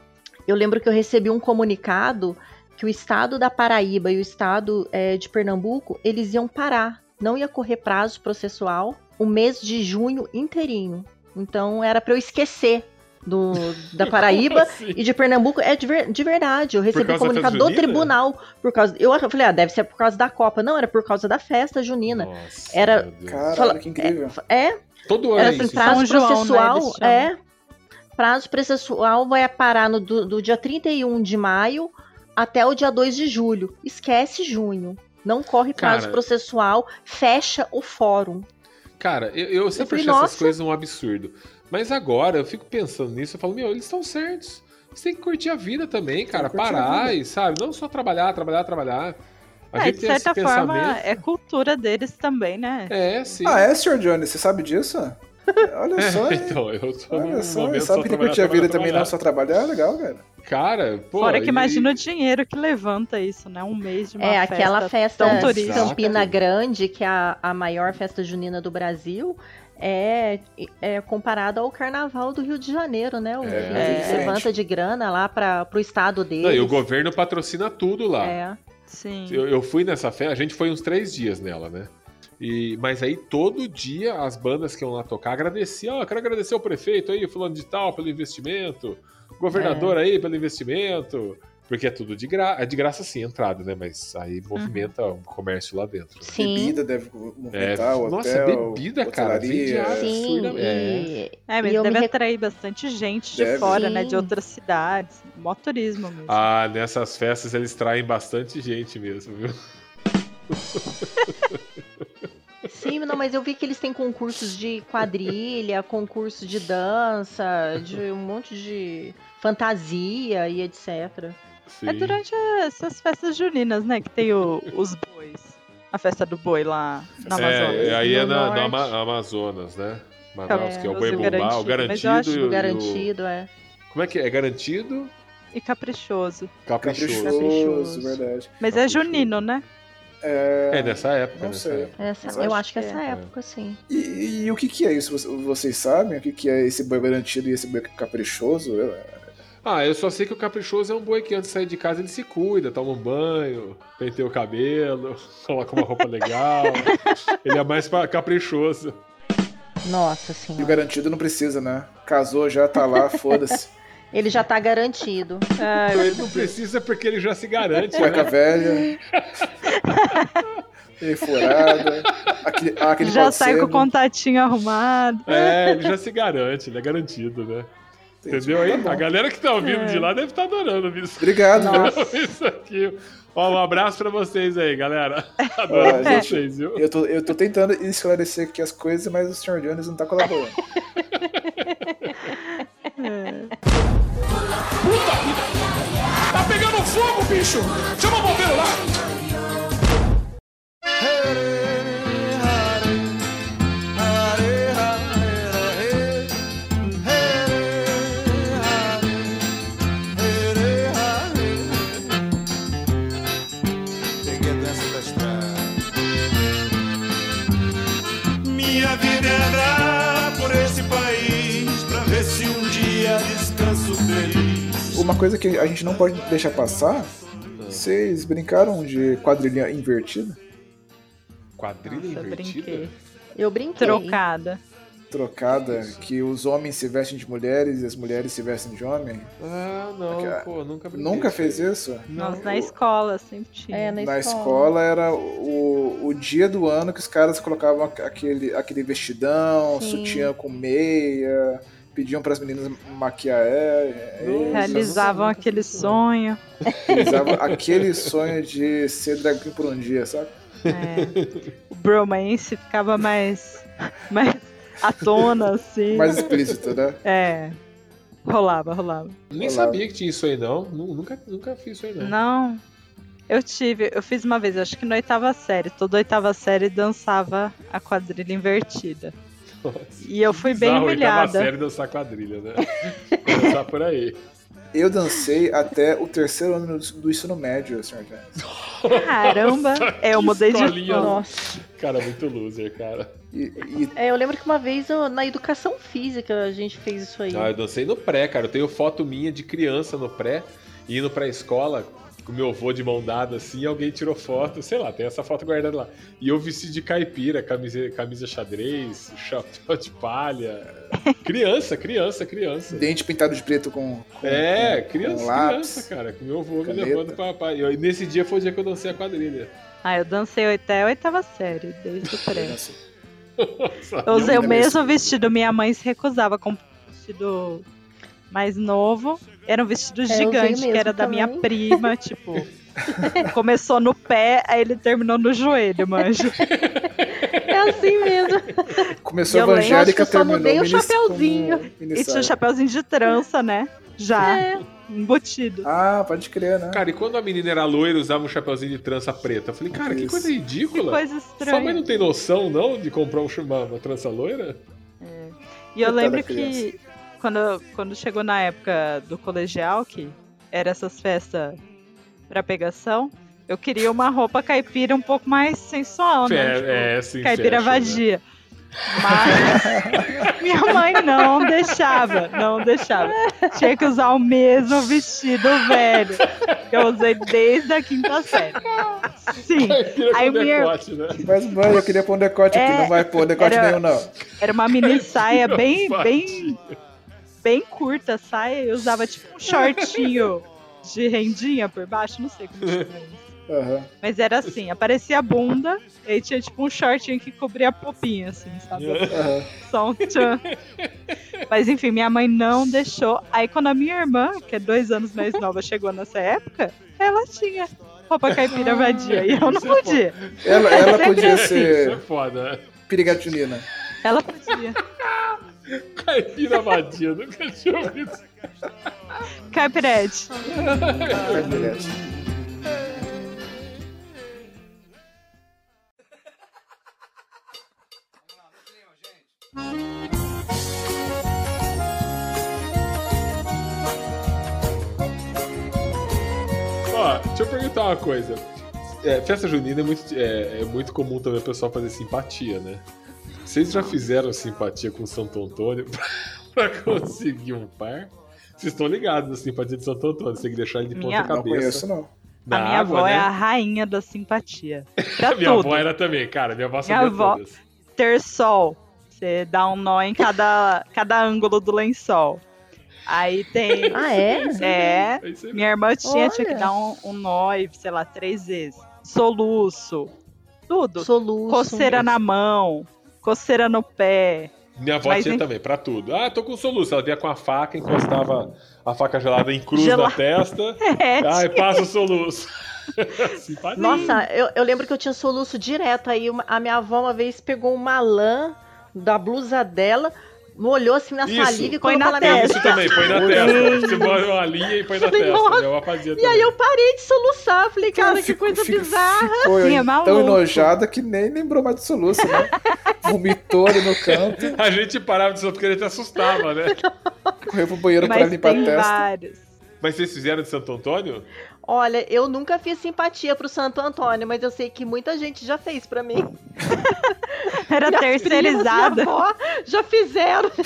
eu lembro que eu recebi um comunicado que o estado da Paraíba e o estado é, de Pernambuco, eles iam parar, não ia correr prazo processual o mês de junho inteirinho. Então era para eu esquecer do, <laughs> da Paraíba assim? e de Pernambuco. É de, ver- de verdade. Eu recebi um comunicado do junina? tribunal por causa. Eu falei, ah, deve ser por causa da Copa. Não, era por causa da festa junina. Nossa, Era-. Caralho, Fala- que incrível. É, Todo ano era é assim, isso. prazo João, né, processual. chamam. é. Prazo processual vai parar no, do, do dia 31 de maio até o dia 2 de julho. Esquece junho. Não corre prazo Cara. processual, fecha o fórum. Cara, eu, eu sempre falei, achei essas coisas um absurdo. Mas agora eu fico pensando nisso, eu falo, meu, eles estão certos. Você tem que curtir a vida também, cara. Parar e, sabe, não só trabalhar, trabalhar, trabalhar. A É, gente de certa forma, pensamento. é cultura deles também, né? É, sim. Ah, é, Sr. Johnny? Você sabe disso? Olha só, hein? então, eu tô Olha só, sabe só que tem que curtir a vida trabalhar, também, não só trabalhar? Legal, cara. Cara, pô. Fora que e- imagina o dinheiro que levanta isso, né? Um mês de uma É, festa. aquela festa. Campina Grande, que é a, a maior festa junina do Brasil, é, é comparada ao carnaval do Rio de Janeiro, né? O É, que é levanta de grana lá para o estado deles. Não, e o governo patrocina tudo lá. É. Sim. Eu, eu fui nessa festa, a gente foi uns três dias nela, né? E, mas aí todo dia as bandas que iam lá tocar agradeciam, ó, quero agradecer o prefeito aí, fulano de tal, pelo investimento, o governador É. aí pelo investimento, porque é tudo de graça, é de graça sim, entrada, né? Mas aí movimenta o comércio lá dentro. né? Sim. Bebida deve movimentar, É, o nossa, hotel, bebida, cara, vende. Sim, e, É, mas deve me atrair bastante gente de Deve. fora, né? De Sim. outras cidades. Mó turismo mesmo. Ah, nessas festas eles traem bastante gente mesmo, viu? <laughs> Sim, não, mas eu vi que eles têm concursos de quadrilha, concurso de dança, de um monte de fantasia e etc. É Sim. durante essas festas juninas, né? Que tem o- os bois. A festa do boi lá na Amazônia. É, aí é na, norte. Ama- Amazonas, né? Manaus, É, que é o boi bumbá, o garantido, mas eu garantido. acho e o- e o- Garantido, é. Como é que é? É garantido? E caprichoso. Caprichoso. Caprichoso, verdade. Mas é Caprichoso. junino, né? É, É nessa época, Não nessa sei. época. Essa, eu acho acho que que essa é. época, sim. E, e o que, que é isso? Vocês- Vocês sabem o que, que é esse boi garantido e esse boi caprichoso? Eu- Ah, eu só sei que o caprichoso é um boi que antes de sair de casa ele se cuida, toma um banho, penteia o cabelo, <laughs> coloca uma roupa legal. ele é mais caprichoso. Nossa E o senhora. garantido não precisa, né? Casou já, tá lá, <laughs> foda-se. Ele já tá garantido. Ai, Ele não precisa porque ele já se garante. Cueca Né? velha. <laughs> furada. Aquele, ah, aquele já sai com o contatinho arrumado. É, ele já se garante, ele é garantido, né? Entendeu aí? Tá. A galera que tá ouvindo É. de lá deve estar adorando isso. Obrigado? Nossa. <laughs> Isso aqui. Ó, um abraço pra vocês aí, galera. <laughs> Adoro Ó, gente, vocês, viu? Eu tô, eu tô tentando esclarecer aqui as coisas, mas o Sr. Jones não tá colaborando. <laughs> Tá pegando fogo, bicho! Chama coisa que a gente não pode deixar passar, vocês brincaram de quadrilha invertida? Quadrilha Nossa, invertida? brinquei. Eu brinquei. Trocada. Trocada, que os homens se vestem de mulheres e as mulheres se vestem de homem? Ah, não, pô, nunca brinquei Nunca fez isso? Nós na escola sempre tinha. É, na, Na escola era o, o dia do ano que os caras colocavam aquele, aquele vestidão, Sim. sutiã com meia, pediam pras meninas maquiar é, é, Realizavam aquele sonho. realizavam aquele sonho de ser drag queen por um dia, sabe? É. O bromance ficava mais, mais à tona, assim. Mais explícito, né? É. Rolava, rolava. Nem Olá. sabia que tinha isso aí, não. Nu- Nunca, nunca fiz isso aí, não. Não. Eu tive, eu fiz uma vez, acho que na oitava série. Toda oitava série dançava a quadrilha invertida. Nossa. E eu fui bem Bizarro, oitava humilhada. série dançar quadrilha, né? dançar por aí. Eu dancei até o terceiro ano do- ensino médio, senhor Jones. Caramba! É, eu mudei de. Nossa. Cara, muito loser, cara. E, e É, eu lembro que uma vez eu- na educação física a gente fez isso aí. Ah, eu dancei no pré, cara. Eu tenho foto minha de criança no pré, indo pra escola com meu avô de mão dada assim, e alguém tirou foto, sei lá, tem essa foto guardada lá. E eu vesti de caipira, camisa, camisa xadrez, <laughs> chapéu de palha. Criança, criança, criança. dente pintado de preto com. com É, com- criança, com lápis. criança, cara. Com meu avô caneta. me levando pra pai. E nesse dia foi o dia que eu dancei a quadrilha. Ah, eu dancei até a oitava série, desde o <laughs> pré. Eu usei o mesmo vestido, minha mãe se recusava com um vestido mais novo. Era um vestido usei gigante, o que era da minha prima, <laughs> tipo. Começou no pé, aí ele terminou no joelho, manja. É assim mesmo. Começou E eu a evangélica, acho que eu só terminou mudei o como E tinha um chapeuzinho de trança, né? Já, É. embutido. Ah, pode crer, né? Cara, e quando a menina era loira usava um chapeuzinho de trança preta? Eu falei, cara, que Isso. coisa Que ridícula. coisa Sua mãe estranha. não tem noção, não, de comprar um, uma, uma trança loira? E eu Coitada lembro que quando, quando chegou na época do colegial, que era essas festas pra pegação, eu queria uma roupa caipira um pouco mais sensual, né? Tipo, é, é, sim, caipira fashion, né? vadia. Mas <laughs> minha mãe não deixava, não deixava. Tinha que usar o mesmo vestido velho que eu usei desde a quinta série. Sim, Aí minha- decote, né? Mas, mãe, eu queria pôr um decote aqui. É, Não vai pôr decote era- nenhum, não. era uma mini saia bem, bem, bem curta a saia e usava tipo um shortinho de rendinha por baixo, não sei como chama isso. Aham. Mas era assim, aparecia a bunda e tinha tipo um shortinho que cobria a popinha, assim, sabe? Aham. Só um tchan. Mas enfim, minha mãe não deixou. Aí quando a minha irmã, que é dois anos mais nova, chegou nessa época, ela tinha roupa caipira vadia e eu não é podia. Ela, ela podia Isso é ser foda, pirigata junina. Ela podia. Caipira vadia, nunca tinha ouvido. Caipirete. Pirigata. Ó, deixa eu perguntar uma coisa. É, festa junina é muito, é, é muito comum também o pessoal fazer simpatia, né? Vocês já fizeram simpatia com Santo Antônio <laughs> pra, pra conseguir um par? Vocês estão ligados na simpatia de Santo Antônio, você tem que deixar ele de ponta Minha- Não cabeça. conheço, não. Na a minha água, avó né? é a rainha da simpatia. Pra <laughs> minha tudo. avó era também, cara. Minha avó Minha sabia avó- todas. Ter sol. Você dá um nó em cada, <laughs> cada ângulo do lençol. Aí tem. Ah, é? É. É. Minha irmã tinha, tinha que dar um, um nó, e, sei lá, três vezes. Soluço. Tudo. Soluço. Coceira na mão. Coceira no pé. Minha avó Mas tinha em- também, pra tudo. Ah, tô com soluço. Ela vinha com a faca, encostava a faca gelada em cruz Gela- na testa. <laughs> É, Ai, tinha- passa o soluço. <laughs> Simpatia. Nossa, eu, eu lembro que eu tinha soluço direto. Aí uma- a minha avó uma vez pegou uma lã da blusa dela, molhou assim na Isso. saliva e Põe na testa. isso também, põe na testa. Você bota uma linha e põe na Falei, testa. fazia E também. aí eu parei de soluçar. Falei, cara, que Fico- coisa fico- bizarra. Ficou Sim, é tão enojada que nem lembrou mais do soluço, né? <laughs> Vomitou ali no canto, A gente parava de soltar porque ele te assustava, né? <laughs> correu pro banheiro pra Mas limpar a testa. vários. Mas vocês fizeram de Santo Antônio? Olha, eu nunca fiz simpatia pro Santo Antônio, mas eu sei que muita gente já fez pra mim. <laughs> <laughs> Era Minhas terceirizada. primas, avó já fizeram. <laughs>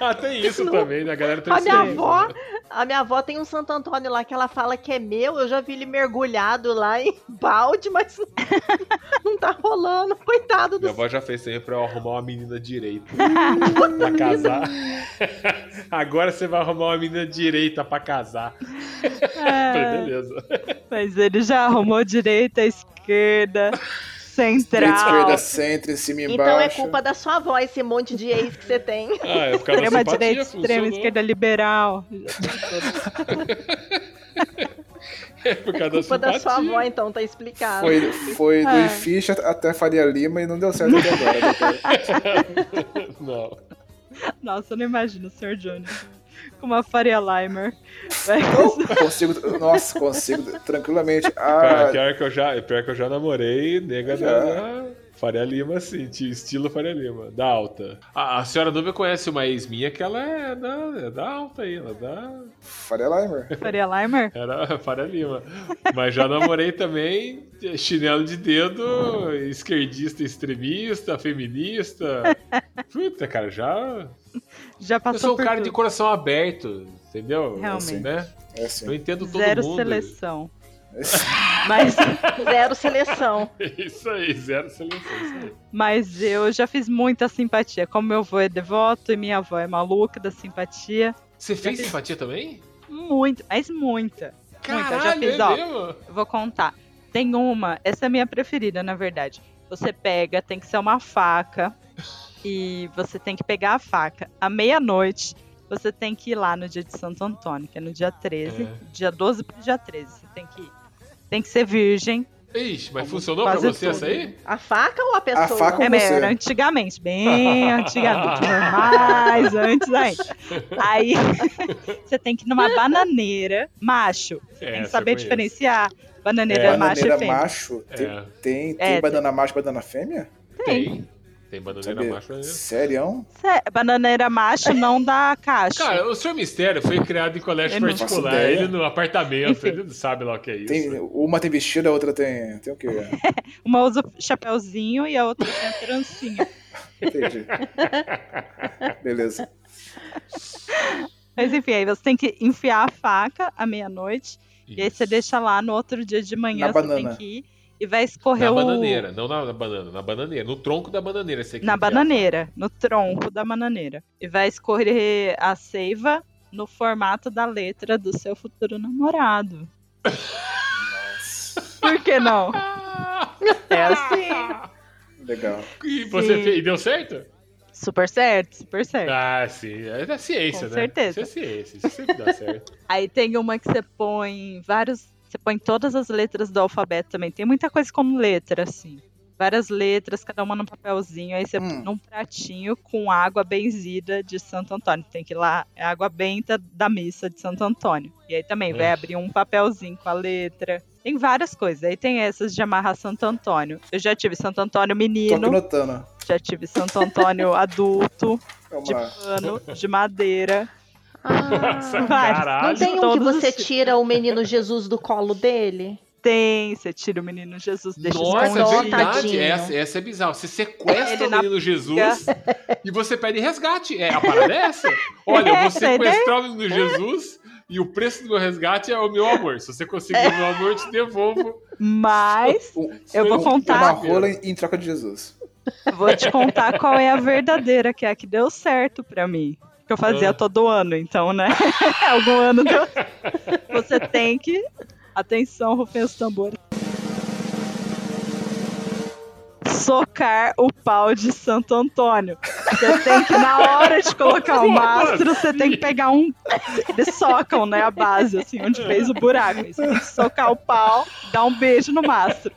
Ah, tem isso No- também, né? A galera A minha avó, né? a minha avó tem um Santo Antônio lá que ela fala que é meu. Eu já vi ele mergulhado lá em balde, mas não <laughs> tá rolando. Coitado do Minha avó já fez também pra eu arrumar uma menina direita pra casar. Agora você vai arrumar uma menina direita pra casar. Falei, É, beleza. mas ele já arrumou direita, esquerda, central. esquerda, centro, em cima e Então é embaixo. culpa da sua avó esse monte de ex que você tem. Ah, é por causa da Extrema direita, extrema esquerda liberal. É por causa Culpa da da sua avó, então, tá explicado. Foi, foi do É. Ificha até Faria Lima e não deu certo até agora. <laughs> Não. Nossa, eu não imagino o Sr. Jones com uma Faria Limer. consigo, nossa, consigo tranquilamente. Cara, Ah, pior que eu já, pior que eu já namorei, nega Já. da Faria Lima, assim, estilo Faria Lima, da alta. A, a senhora Nubia conhece uma ex minha que ela é da, é da alta aí, ela é da. Faria Limer. Faria Limer? Era Faria Lima. Mas já namorei também chinelo de dedo, esquerdista extremista, feminista. Puta, cara, já. <laughs> Já Eu passou sou um cara tudo. de coração aberto, entendeu? Realmente. Né? É assim. Eu entendo todo Zero mundo. seleção. É <laughs> assim. Mas, <laughs> Zero seleção. Isso aí, zero seleção. Isso aí. mas eu já fiz muita simpatia. Como meu avô é devoto e minha avó é maluca da simpatia. Você fez simpatia também? Muito, mas muita. Muita. Eu já Caralho, fiz, é ó. mesmo? Eu vou contar. Tem uma, essa é a minha preferida, na verdade. Você pega, tem que ser uma faca. E você tem que pegar a faca. À meia-noite, você tem que ir lá no dia de Santo Antônio, que é no dia 13. É. Dia 12 pro dia 13. Você tem que ir. Tem que ser virgem. Ixi, mas funcionou pra você tudo. essa aí? A faca ou a pessoa? A faca- É, você. era antigamente, bem <laughs> antigamente, mais antes ainda. Aí <laughs> você tem que ir numa bananeira, macho. Você É, tem que saber diferenciar bananeira É, macho e Bananeira fêmea. macho. Tem, É. tem, tem É, banana macho e banana fêmea? Tem. Tem bananeira Sabia? macho. né? Sério? Sé- Bananeira macho não dá caixa. Cara, o Senhor Mistério foi criado em colégio Eu particular, ele no apartamento, Enfim. <laughs> ele não sabe lá o que é isso. Tem, uma tem vestido, a outra tem. Tem o quê? <laughs> Uma usa chapéuzinho e a outra tem a trancinha. <laughs> Entendi. Beleza. Mas enfim, aí você tem que enfiar a faca à meia-noite. E aí você deixa lá no outro dia de manhã, Na você banana. tem que ir e vai escorrer Na o. bananeira, não na, na banana, na bananeira, no tronco da bananeira. Você Na bananeira, no tronco da bananeira. E vai escorrer a seiva no formato da letra do seu futuro namorado. Por que não? <laughs> É assim. Legal. E você Sim. fez, e deu certo? Super certo, super certo. Ah, sim. É da ciência, Com né? certeza. Isso é ciência, isso sempre dá certo. Aí tem uma que você põe vários. Você põe todas as letras do alfabeto também. Tem muita coisa como letra, assim. Várias letras, cada uma num papelzinho. Aí você Hum. põe num pratinho com água benzida de Santo Antônio. Tem que ir lá, é água benta da missa de Santo Antônio. E aí também vai É. abrir um papelzinho com a letra. Tem várias coisas. Aí tem essas de amarrar Santo Antônio. Eu já tive Santo Antônio Tô menino, notando. já tive Santo Antônio adulto, É de pano, de madeira. Nossa, Ah, <laughs> caralho. não tem um que você tira o menino Jesus do colo dele? Tem, você tira o menino Jesus, deixa Nossa, é verdade. Essa, essa é bizarra. Você sequestra Ele o na menino Jesus e você pede resgate. É a parada é essa? Olha, eu vou é a sequestrar o menino Jesus e o preço do meu resgate é o meu amor. Se você conseguir o meu amor, eu te devolvo. Mas um- eu vou contar. Uma rola em, em troca de Jesus. vou te contar qual é a verdadeira, que é a que deu certo pra mim. Que eu fazia Ah. todo ano, então, né? <laughs> Algum ano deu. Você tem que. Atenção, rufem os tambores. Socar o pau de Santo Antônio. Você tem que, na hora de colocar o mastro, você tem que pegar um. Eles socam, né? A base, assim, onde fez o buraco. Você tem que socar o pau, dar um beijo no mastro.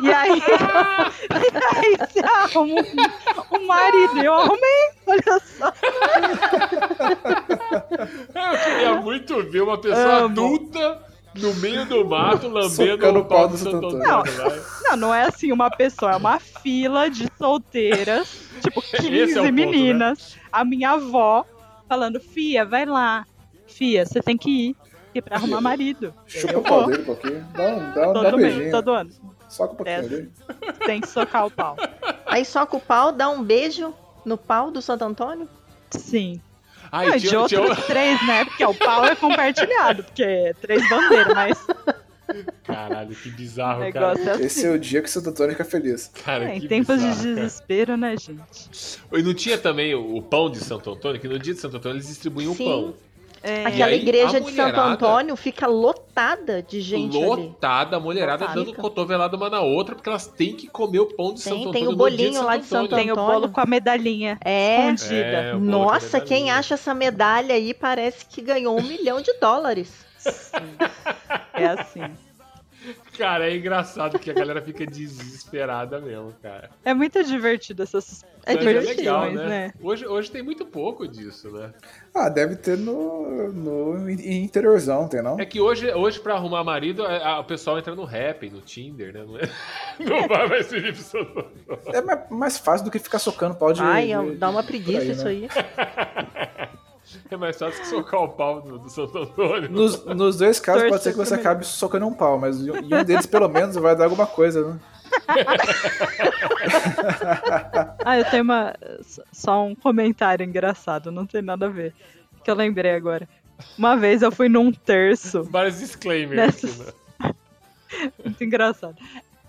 E aí, <laughs> e aí você arruma um, um marido. Eu arrumei, olha só. Eu queria muito ver uma pessoa Amo. adulta no meio do mato <laughs> lambendo o pau do Santo Antônio. Vai. Não, não é assim uma pessoa, é uma fila de solteiras, tipo 15 <laughs> Esse é o ponto, meninas. A minha avó falando, Fia, vai lá. Fia, você tem que ir. É pra arrumar marido. Chupa o pau dele um pouquinho. Dá um, dá um, dá um Todo mês, beijinho. todo ano. Soca um pouquinho Essa. ali. Tem que socar o pau. Aí soca o pau, dá um beijo no pau do Santo Antônio? Sim. Ai, Não, e de outros três, né? Porque o pau é compartilhado, porque é três bandeiras, mas Caralho, que bizarro, cara. é Esse é assim. o dia que o Santo Antônio fica feliz. Cara, É, em tempos de bizarro, cara. desespero, né, gente? E não tinha também o, o pão de Santo Antônio, que no dia de Santo Antônio eles distribuíam o pão. É, Aquela aí, igreja de Santo Antônio fica lotada de gente ali. Lotada, a mulherada dando cotovelada uma na outra, porque elas têm que comer o pão de Tem- Santo tem Antônio o no bolinho dia lá de Santo Antônio. tem o bolo com a medalhinha É. escondida. É, o Nossa, medalhinha. quem acha essa medalha aí parece que ganhou um milhão de dólares. <laughs> É assim. Cara, é engraçado que a galera fica desesperada mesmo, cara. É muito divertido essas É Mas divertido, legal, né? né? Hoje, hoje tem muito pouco disso, né? Ah, deve ter no, no interiorzão, tem não? É que hoje, hoje pra arrumar marido, a- a- o pessoal entra no rap, no Tinder, né? Não, é... <laughs> não vai mais Antônio. É mais- fácil do que ficar socando pau de. Ai, de- dá uma preguiça aí, isso né? aí. <laughs> <laughs> É mais fácil que socar o pau do, do Santo Antônio. Nos, nos dois casos pode Torcer ser que você acabe socando um pau, mas em um deles, pelo menos, vai dar alguma coisa, né? <laughs> Ah, eu tenho uma, só um comentário engraçado, não tem nada a ver. Que eu lembrei agora. Uma vez eu fui num terço, Vários disclaimers Nessas- aqui, né? <laughs> muito engraçado.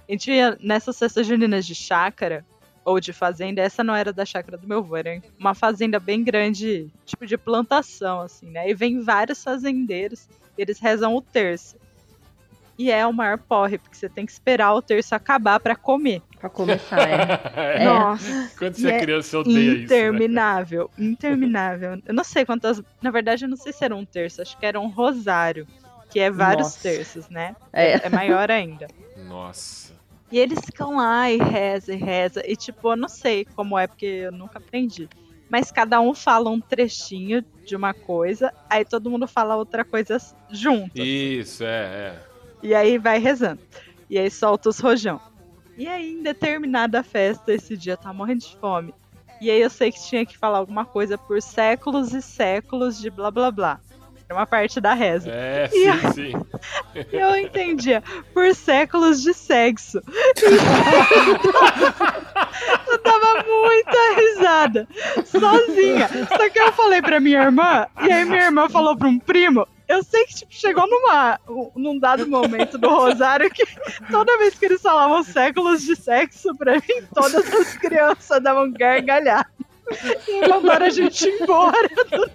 A gente ia nessas festas juninas de chácara, ou de fazenda, essa não era da chácara do meu avô, era uma fazenda bem grande, tipo de plantação, assim, né? E vem vários fazendeiros, eles rezam o terço. E é o maior porre, porque você tem que esperar o terço acabar pra comer. Pra começar, é. <laughs> É. Nossa, Quando você é é criança, você odeia isso. Né? interminável, interminável. Eu não sei quantas. Na verdade, eu não sei se era um terço, acho que era um rosário, que é vários Nossa. terços, né? É. É maior ainda. Nossa. E eles ficam lá e reza e reza. E tipo, eu não sei como é, porque eu nunca aprendi. Mas cada um fala um trechinho de uma coisa, aí todo mundo fala outra coisa junto. Isso, é, é. E aí vai rezando. E aí solta os rojão. E aí, em determinada festa, esse dia tava morrendo de fome. E aí eu sei que tinha que falar alguma coisa por séculos e séculos de blá blá blá. Era uma parte da reza. É, E sim, sim. E <laughs> eu entendia, por séculos de sexo. <laughs> eu dava muita risada, sozinha. Só que eu falei pra minha irmã, e aí minha irmã falou pra um primo. Eu sei que tipo, chegou numa, num dado momento do Rosário que toda vez que eles falavam séculos de sexo, pra mim, todas as crianças davam gargalhada. E mandaram a gente embora do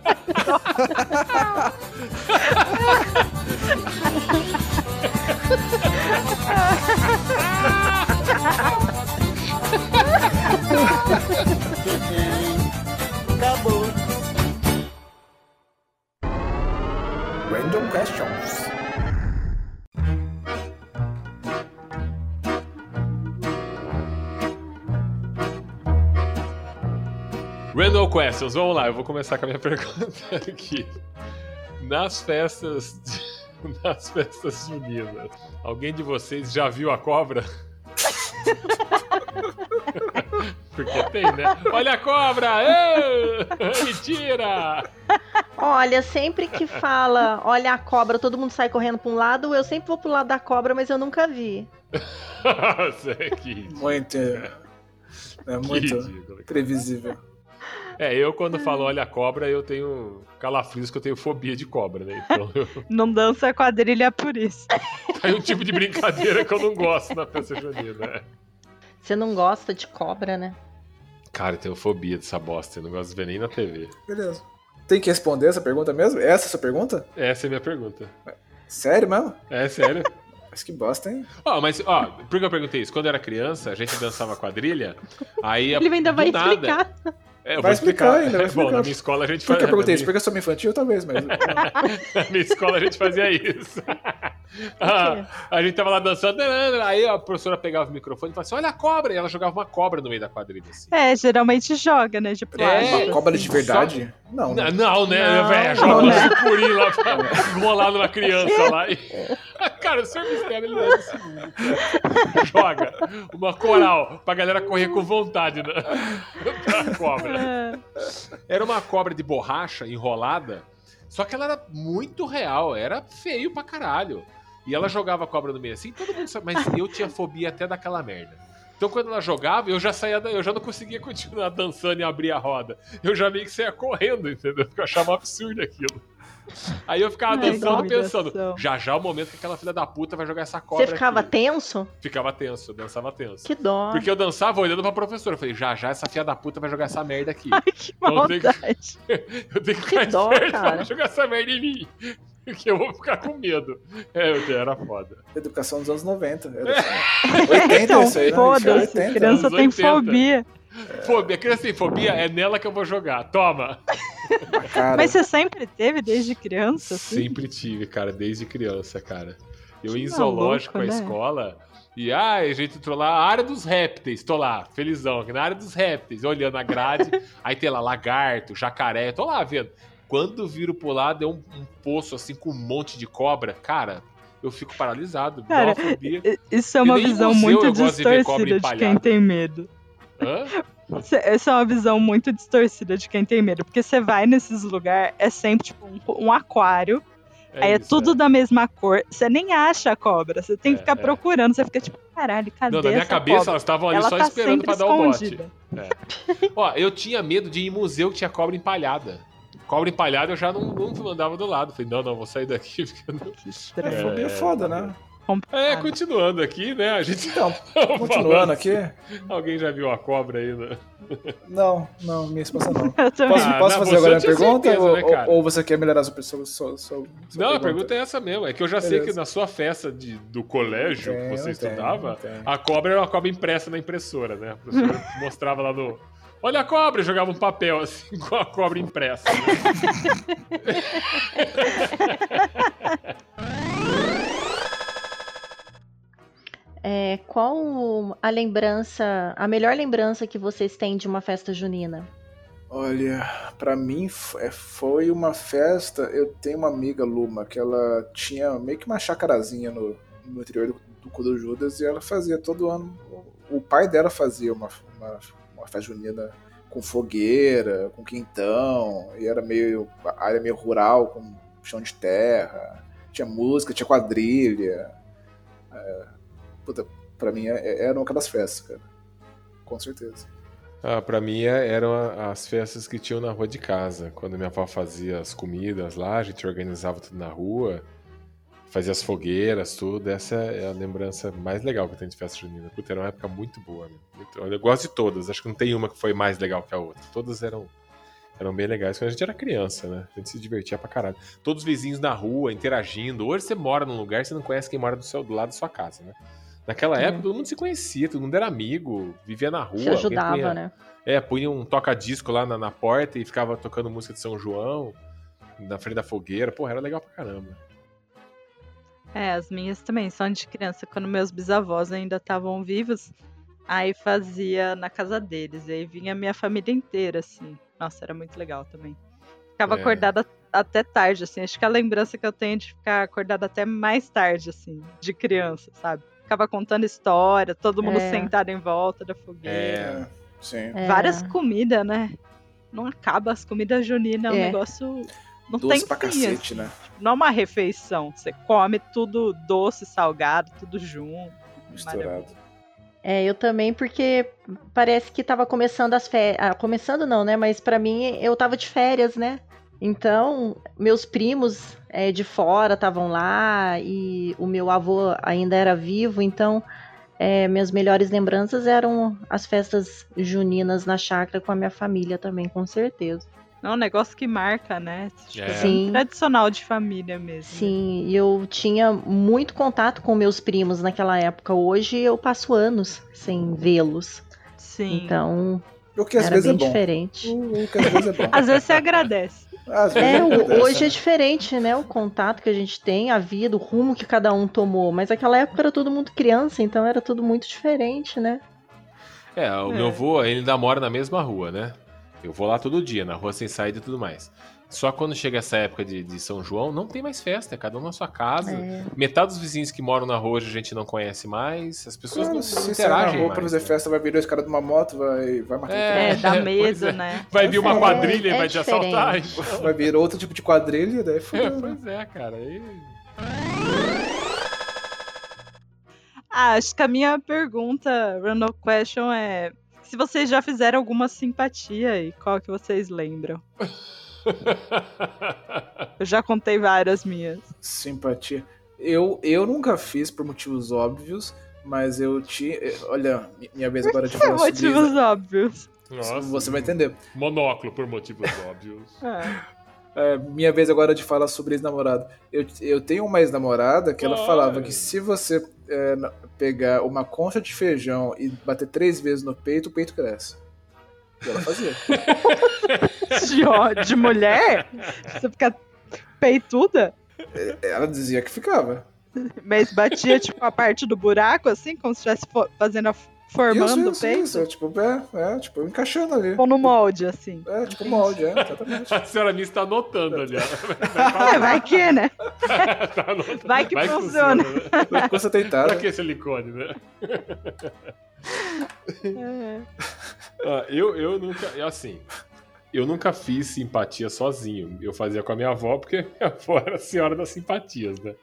Random questions. Randall Questions, vamos lá, eu vou começar com a minha <laughs> pergunta aqui. Nas festas. <laughs> Nas festas juninas, alguém de vocês já viu a cobra? <laughs> Porque tem, né? Olha a cobra! Mentira! Olha, sempre que fala, olha a cobra, todo mundo sai correndo pra um lado, eu sempre vou pro lado da cobra, mas eu nunca vi. Ridículo. Muito. É muito previsível. É, eu quando falo olha a cobra, eu tenho calafrios que eu tenho fobia de cobra, né? Então eu... <laughs> Não dança quadrilha por isso. <laughs> é um tipo de brincadeira que eu não gosto na festa junina. né? Você não gosta de cobra, né? Cara, eu tenho fobia dessa bosta, eu não gosto de ver nem na TV. Beleza. Tem que responder essa pergunta mesmo? Essa é a sua pergunta? Essa é a minha pergunta. Sério mesmo? É sério? <laughs> Mas que bosta, hein? Ó, mas, ó, por que eu perguntei isso? Quando eu era criança, a gente dançava quadrilha, aí... Ele ainda vai nada- explicar. É, eu Vai vou explicar. explicar ainda, vai <laughs> Bom, na explicar. minha escola a gente Por que eu fazia... perguntei? Porque eu sou infantil, talvez, mas. <laughs> Na minha escola a gente fazia isso. <laughs> Ah, a gente tava lá dançando, aí a professora pegava o microfone e falava assim: Olha a cobra! E ela jogava uma cobra no meio da quadrilha. Assim. É, geralmente joga, né? De plástico. É, Uma cobra de verdade? Não. né? Não, não, né? Não, velho, não, joga um né? sucuri lá pra rolar numa criança lá. E... <laughs> Cara, o senhor mistério ele é desse mundo. Joga uma coral pra galera correr com vontade né? <laughs> pra cobra. É. Era uma cobra de borracha enrolada, só que ela era muito real, era feio pra caralho. E ela jogava a cobra no meio assim, todo mundo sabe, mas eu tinha fobia até daquela merda. Então quando ela jogava, eu já saía, eu já não conseguia continuar dançando e abrir a roda. Eu já meio que saía correndo, entendeu? Porque eu achava absurdo aquilo. <laughs> Aí eu ficava dançando, que pensando, já já é o momento que aquela filha da puta vai jogar essa cobra Você ficava aqui. tenso? Ficava tenso, eu dançava tenso. Que dó. Porque eu dançava olhando pra professora. Eu falei, já já essa filha da puta vai jogar essa merda aqui. Ai, que Então tem que- maldade. <laughs> Eu tenho que Que ficar dó, esperto pra cara. jogar essa merda em mim. Porque eu vou ficar com medo. É, eu- era foda. Educação dos anos 90. Era 80 Então, isso aí, né? foda-se. 80. Criança tem 80. fobia. Fobia, criança tem fobia, é nela que eu vou jogar. Toma! Cara, Mas você sempre teve desde criança? Assim? Sempre tive, cara, desde criança, cara. Eu Que ia em zoológico maluco, com a né? escola. E ah, a gente entrou lá, a área dos répteis, tô lá, felizão, aqui na área dos répteis, olhando a grade, <laughs> aí tem lá lagarto, jacaré, tô lá vendo. Quando viro pro lado, é um, um poço assim com um monte de cobra, cara, eu fico paralisado, Cara, Isso é uma visão museu muito gosto de distorcida de quem tem medo. Essa é uma visão muito distorcida de quem tem medo. Porque você vai nesses lugares, é sempre tipo um, um aquário, aí é isso, tudo da mesma cor. Você nem acha a cobra, você tem que É, ficar é. procurando. Você fica tipo, caralho, cadê Não, na minha essa cabeça cobra? elas estavam ali Ela só tá esperando pra dar o bote. Ó, eu tinha medo de ir em museu que tinha cobra empalhada. Cobra empalhada eu já não, não andava do lado. Falei, não, não, vou sair daqui. <laughs> porque não- Que é, estranho. fobia é foda, né? É, complicado. continuando aqui, né? A gente Então, <laughs> continuando aqui. Alguém já viu a cobra aí, né? Não, não, minha esposa não. <laughs> Posso, Ah, posso não, fazer agora a pergunta? certeza, ou, né, cara? ou- você quer melhorar a sua, sua, sua, sua Não, a pergunta é essa mesmo. É que eu já sei Beleza. que na sua festa de, do colégio que você estudava, tenho. a cobra era uma cobra impressa na impressora, né? A professora <laughs> mostrava lá no. Olha a cobra! Jogava um papel assim com a cobra impressa. né? É, qual a lembrança, a melhor lembrança que vocês têm de uma festa junina? Olha, pra mim é, foi uma festa. Eu tenho uma amiga, Luma, que ela tinha meio que uma chacarazinha no, no interior do, do Cu do Judas e ela fazia todo ano. O, pai dela fazia uma, uma, uma festa junina com fogueira, com quintão, e era meio. área meio rural, com chão de terra. Tinha música, tinha quadrilha. É, puta, pra mim é- era uma daquelas festas, cara. Com certeza. Ah, pra mim é- eram as festas que tinham na rua de casa. Quando minha avó fazia as comidas lá, a gente organizava tudo na rua, fazia as fogueiras, tudo. Essa é a lembrança mais legal que eu tenho de festa junina. Puta, era uma época muito boa. meu. Eu gosto de todas, acho que não tem uma que foi mais legal que a outra. Todas eram, eram bem legais. Quando a gente era criança, né? A gente se divertia pra caralho. Todos os vizinhos na rua, interagindo. Hoje você mora num lugar, você não conhece quem mora do, seu, do lado da sua casa, né? Naquela É. época, todo mundo se conhecia, todo mundo era amigo, vivia na rua. Se ajudava, punha- né? é, punha um toca-disco lá na, na porta e ficava tocando música de São João, na frente da fogueira. Porra, era legal pra caramba. É, as minhas também são de criança. Quando meus bisavós ainda estavam vivos, aí fazia na casa deles. E aí vinha a minha família inteira, assim. Nossa, era muito legal também. Ficava É. acordada até tarde, assim. Acho que a lembrança que eu tenho é de ficar acordada até mais tarde, assim, de criança, sabe? Ficava contando história, todo mundo É. sentado em volta da fogueira. É. Sim. É. Várias comidas, né? Não acaba, as comidas juninas é um É. negócio. Não Doce tem pra fim, cacete, assim. né? Não é uma refeição. Você come tudo doce, salgado, tudo junto. Misturado. É, eu também, porque parece que tava começando as férias. começando não, né? Mas pra mim, eu tava de férias, né? Então, meus primos é, de fora estavam lá e o meu avô ainda era vivo, então é, minhas melhores lembranças eram as festas juninas na chácara com a minha família também, com certeza. É um negócio que marca, né? Tipo, É. Sim. Tradicional de família mesmo. né? Sim, e eu tinha muito contato com meus primos naquela época. Hoje eu passo anos sem vê-los. Sim. Então, O que às era vezes bem é bom. diferente. O, o que às vezes é bom. <laughs> Às vezes você agradece. Às vezes É, acontece, hoje é diferente, né? O contato que a gente tem, a vida, o rumo que cada um tomou. Mas naquela época era todo mundo criança, então era tudo muito diferente, né? É, o É. meu avô, ele ainda mora na mesma rua, né? Eu vou lá todo dia, na rua sem saída e tudo mais. Só quando chega essa época de, de São João, não tem mais festa, é cada um na sua casa. É. Metade dos vizinhos que moram na rua hoje a gente não conhece mais, as pessoas Claro, não, se na interagem rua mais. pra fazer né? festa, vai vir dois caras de uma moto, vai, vai matar É. É, dá <laughs> medo, é. né? Vai vir uma É, quadrilha e é vai te assaltar. diferente. então. Vai vir outro tipo de quadrilha, daí <laughs> É, fudeu, né? pois é, cara. aí- Ah, acho que a minha pergunta, random question, é se vocês já fizeram alguma simpatia e qual que vocês lembram? <laughs> Eu já contei várias minhas. Simpatia. Eu, eu nunca fiz por motivos óbvios, mas eu tinha. Olha, minha vez agora de falar sobre Motivos isso. óbvios. Nossa. Você vai entender. Monóculo por motivos óbvios. É. É, minha vez agora de falar sobre ex-namorado. Eu, eu tenho uma ex-namorada que ela Ai. falava que se você é, pegar uma concha de feijão e bater três vezes no peito, o peito cresce. E ela fazia. <laughs> De, de mulher? Você fica peituda? ela dizia que ficava. Mas batia, tipo, a parte do buraco, assim, como se estivesse fazendo a, formando isso, o isso, peito? isso, é, tipo, é, é, tipo, encaixando ali. Ou no molde, assim. É, tipo molde, é, exatamente. A senhora Miss tá anotando ali, ó. É, vai que, né? <laughs> Tá. Vai que funciona. né? Custa tentar. Pra que silicone, né? É. Ah, eu, eu nunca. eu, Assim, eu nunca fiz simpatia sozinho. Eu fazia com a minha avó, porque <laughs> minha avó era a senhora das simpatias, né?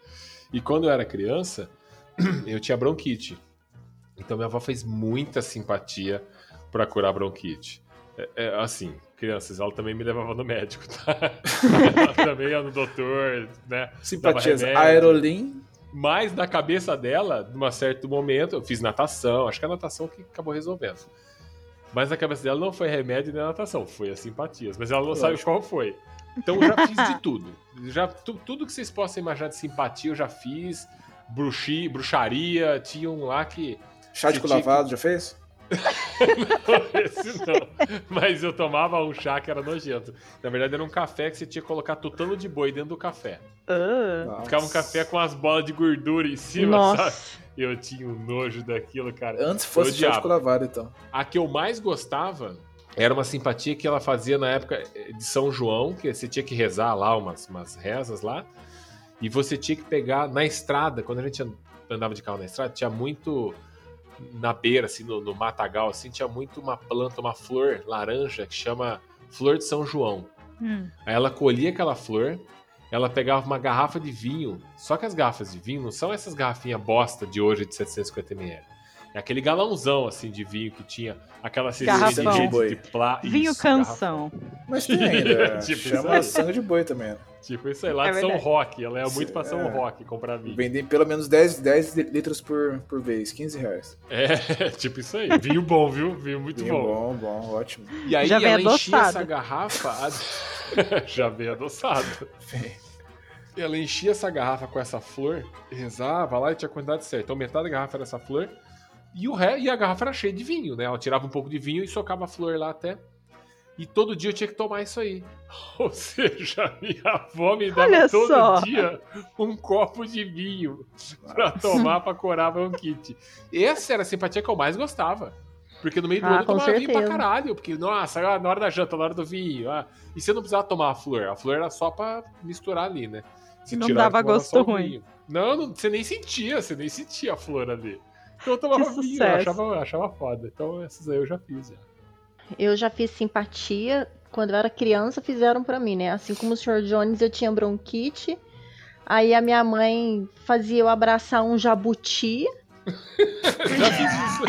E quando eu era criança, <clears throat> eu tinha bronquite. Então minha avó fez muita simpatia pra curar bronquite. É, é, assim, crianças, ela também me levava no médico, <laughs> tá? ela também ia no doutor, né? Simpatias. Aerolim. Mas na cabeça dela, num certo momento, eu fiz natação, acho que a natação que acabou resolvendo. Mas na cabeça dela não foi remédio nem natação, foi as simpatias. Mas ela não sabe qual foi. Então eu já fiz de tudo. Já, tu- tudo que vocês possam imaginar de simpatia eu já fiz. Bruxi, bruxaria, tinha um lá que. Chá de lavado, já fez? <laughs> Esse não. Mas eu tomava um chá que era nojento. Na verdade, era um café que você tinha que colocar tutano de boi dentro do café. Ah. Ficava um café com as bolas de gordura em cima, sabe? Eu tinha um nojo daquilo, cara. Antes fosse cu lavado, então. A que eu mais gostava era uma simpatia que ela fazia na época de São João, que você tinha que rezar lá umas, umas rezas lá. E você tinha que pegar na estrada, quando a gente andava de carro na estrada, tinha muito na beira, assim, no, no matagal, assim, tinha muito uma planta, uma flor laranja que chama flor de São João. Hum. Aí ela colhia aquela flor, ela pegava uma garrafa de vinho, só que as garrafas de vinho não são essas garrafinhas bosta de hoje de 750ml. É aquele galãozão, assim, de vinho que tinha aquela Garrafão. de, Boi. de plá... Vinho Isso, canção. Mas tem ainda. <laughs> Tipo chama sangue de boi também. Tipo, isso aí, lá É de São. Roque. Ela é muito pra São É. Roque comprar vinho. Vendem pelo menos 10, 10 litros por, por vez, 15 reais. É, <laughs> tipo isso aí. Vinho bom, viu? Vinho muito Vinho bom. bom, bom, ótimo. E aí Já vem ela enchia adoçado. essa garrafa... a- <laughs> Já vem adoçado. Ela enchia essa garrafa com essa flor, rezava lá e tinha a quantidade certa. Então metade da garrafa era essa flor e, o ré, e a garrafa era cheia de vinho, né? Ela tirava um pouco de vinho e socava a flor lá até. E todo dia eu tinha que tomar isso aí. <laughs> Ou seja, minha avó me dava Olha todo só. dia um copo de vinho pra tomar pra curar bronquite. Essa era a simpatia que eu mais gostava. Porque no meio do Ah, ano eu tomava vinho pra certeza. caralho. Porque, nossa, na hora da janta, na hora do vinho. Ah, e você não precisava tomar a flor. A flor era só pra misturar ali, né? Não tirava dava gosto ruim. vinho. Não, não, você nem sentia, você nem sentia a flor ali. Então eu tomava vinho, eu achava, eu achava foda. Então essas aí eu já fiz. Já. Eu já fiz simpatia quando eu era criança, fizeram pra mim, né? Assim como o Sr. Jones, eu tinha bronquite. Aí a minha mãe fazia eu abraçar um jabuti. <laughs> Já fiz isso.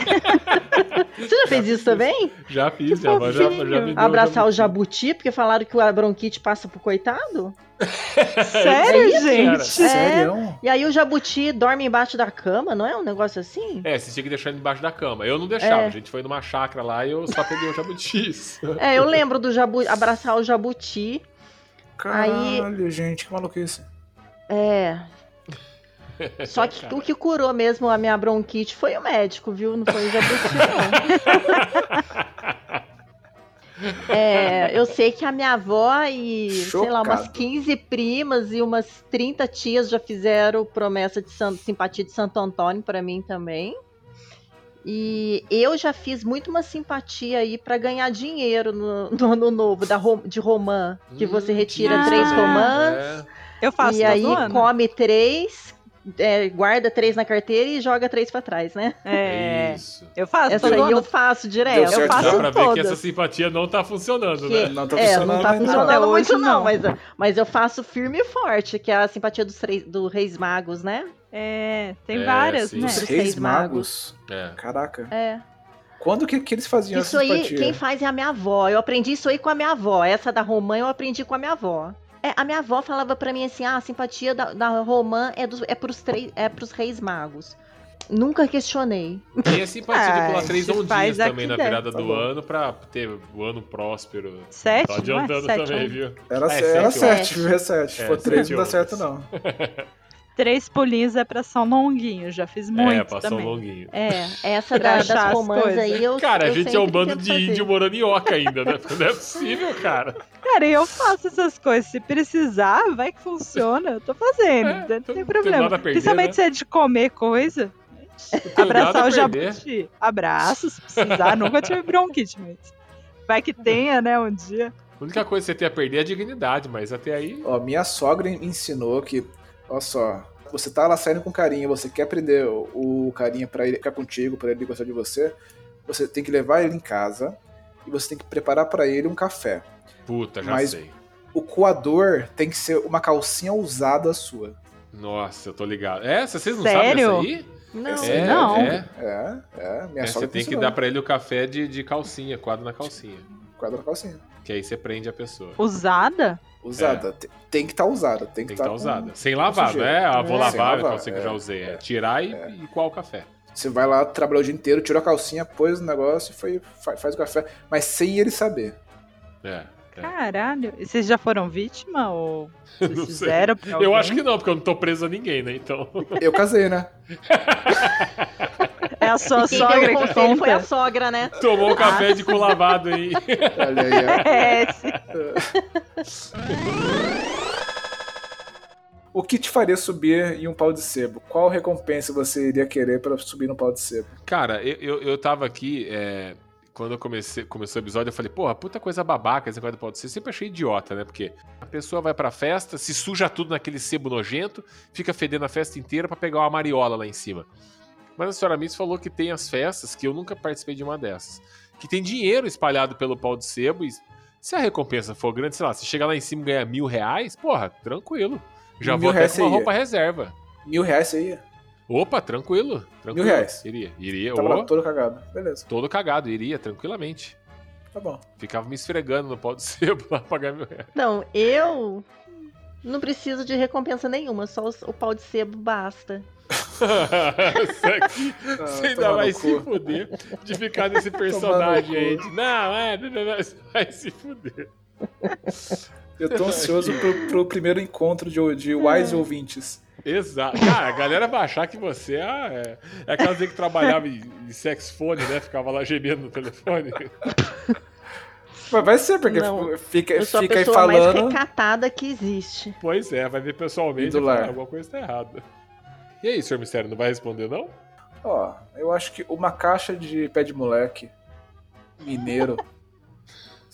<laughs> Você já fez isso também? Já fiz, já, já, já, me deu Abraçar o jabuti. jabuti, porque falaram que a bronquite passa pro coitado? <laughs> Sério, É isso, gente? cara. Sério? E aí o jabuti dorme embaixo da cama, não é um negócio assim? É, você tinha que deixar ele embaixo da cama. Eu não deixava, É. a gente foi numa chácara lá e eu só peguei o jabutis. <laughs> É, eu lembro do jabu abraçar o jabuti. Caralho, gente, que maluquice. É. Só que <laughs> o que curou mesmo a minha bronquite foi o médico, viu? Não foi o jabuti, não. É, eu sei que a minha avó e, sei lá, umas Chocado. 15 primas e umas 30 tias já fizeram promessa de san- simpatia de Santo Antônio pra mim também. E eu já fiz muito uma simpatia aí pra ganhar dinheiro no, <laughs> no ano novo da, rom- de romã, que você Hum, retira três romãs. É. Eu faço E aí ano. come três, é, guarda três na carteira e joga três pra trás, né? É, Isso. eu faço Essa aí eu faço Deu direto. certo, Eu faço Dá pra ver que todas. essa simpatia não tá funcionando, Que- né? Não tá É, funcionando não tá ainda. funcionando Até muito não, não. mas, mas eu faço firme e forte, que é a simpatia dos três, do Reis Magos, né? É, tem É, várias, sim. né? Os reis magos. É. Caraca. É. Quando que, que eles faziam Isso essa aí, simpatia? quem faz é a minha avó. Eu aprendi isso aí com a minha avó. Essa da romã eu aprendi com a minha avó. É, a minha avó falava pra mim assim: ah, a simpatia da, da romã é, dos, é, pros três, é pros reis magos. Nunca questionei. Tem a simpatia de <laughs> Ah, pular três ondinhas também na dentro. virada Tá do bom. ano pra ter o ano próspero. Sete? Tá não é adiantando sete, também, é viu? Era, É, era sete sete? É sete. Se É, for três, sete não dá certo, não. <laughs> Três pulinhos é pra São Longuinho, já fiz muito é, passou também. um longuinho. É, <laughs> essa Pra da, das as romãs coisas. aí eu Cara, a eu gente é um bando de fazer. índio morando em Oca ainda, né? Não é possível, cara. Cara, eu faço essas coisas. Se precisar, vai que funciona. Eu tô fazendo, É, não não tem problema. nada a perder, Principalmente né? se é de comer coisa. Abraçar a o jabuti. Abraço, se precisar. <laughs> Nunca tive bronquite, mas. Vai que tenha, né, um dia. A única coisa que você tem a perder é a dignidade, mas até aí. Ó, minha sogra me ensinou que, olha só, você tá lá saindo com carinha, você quer prender o, carinha pra ele ficar contigo, pra ele gostar de você, você tem que levar ele em casa e você tem que preparar pra ele um café. Puta, já Mas- sei. O coador tem que ser uma calcinha usada sua. Nossa, eu tô ligado. É, vocês não Sério? sabem dessa aí? Não, É, não. É, É, é, minha é, sogra você tem que dar pra ele o café de, de calcinha, quadro na calcinha. Quadro na calcinha. Que aí você prende a pessoa. Usada? Usada. Te- Tem que estar usada. Tem que estar estar usada. Sem lavar, não é? Ah, vou É, lavar a lavar, calcinha que eu já é, usei. É tirar e, e qual o café. Você vai lá, trabalhou o dia inteiro, tirou a calcinha, pôs no negócio e foi, fa- faz o café. Mas sem ele saber. É. é. Caralho. E vocês já foram vítima ou <laughs> vocês Não fizeram Eu acho que não, porque eu não tô preso a ninguém, né? Então. Eu casei, né? <laughs> É a sua Quem sogra o que conselho foi a conta. sogra, né? Tomou um café de cu lavado aí. Olha aí, ó. <laughs> É, esse. O que te faria subir em um pau de sebo? Qual recompensa você iria querer pra subir no pau de sebo? Cara, eu, eu, eu tava aqui. é, quando eu comecei, começou o episódio, eu falei, porra, puta coisa babaca esse negócio pode ser. Sempre achei idiota, né? Porque a pessoa vai pra festa, se suja tudo naquele sebo nojento, fica fedendo a festa inteira pra pegar uma mariola lá em cima. Mas a senhora Miss falou que tem as festas, que eu nunca participei de uma dessas, que tem dinheiro espalhado pelo pau de sebo e se a recompensa for grande, sei lá, se chegar lá em cima e ganhar mil reais, porra, tranquilo. Já Mil vou até com uma você ia? roupa reserva. Mil reais você ia? Opa, tranquilo. tranquilo. Mil reais. Iria, iria. Tava ô, lá todo cagado. Beleza, todo cagado, iria, tranquilamente. tá bom. Ficava me esfregando no pau de sebo <laughs> lá pra pagar mil reais. Não, eu não preciso de recompensa nenhuma, só o pau de sebo basta. <laughs> Isso aqui, Ah, você ainda vai se fuder de ficar nesse personagem aí. de, Não, é, não, não, não, vai se fuder. Eu tô ansioso pro, pro primeiro encontro de, de wise ouvintes. Exato. Cara, a galera vai achar que você é, é, é aquela que trabalhava em, em sexfone, né? Ficava lá gemendo no telefone. <laughs> Mas vai ser, porque Não, fica, Eu sou a fica aí pessoa mais falando. recatada que existe. Pois é, vai ver pessoalmente e falar, lar. alguma coisa tá errada. E aí, senhor Mistério, não vai responder, não? Ó, eu acho que uma caixa de pé de moleque mineiro <laughs>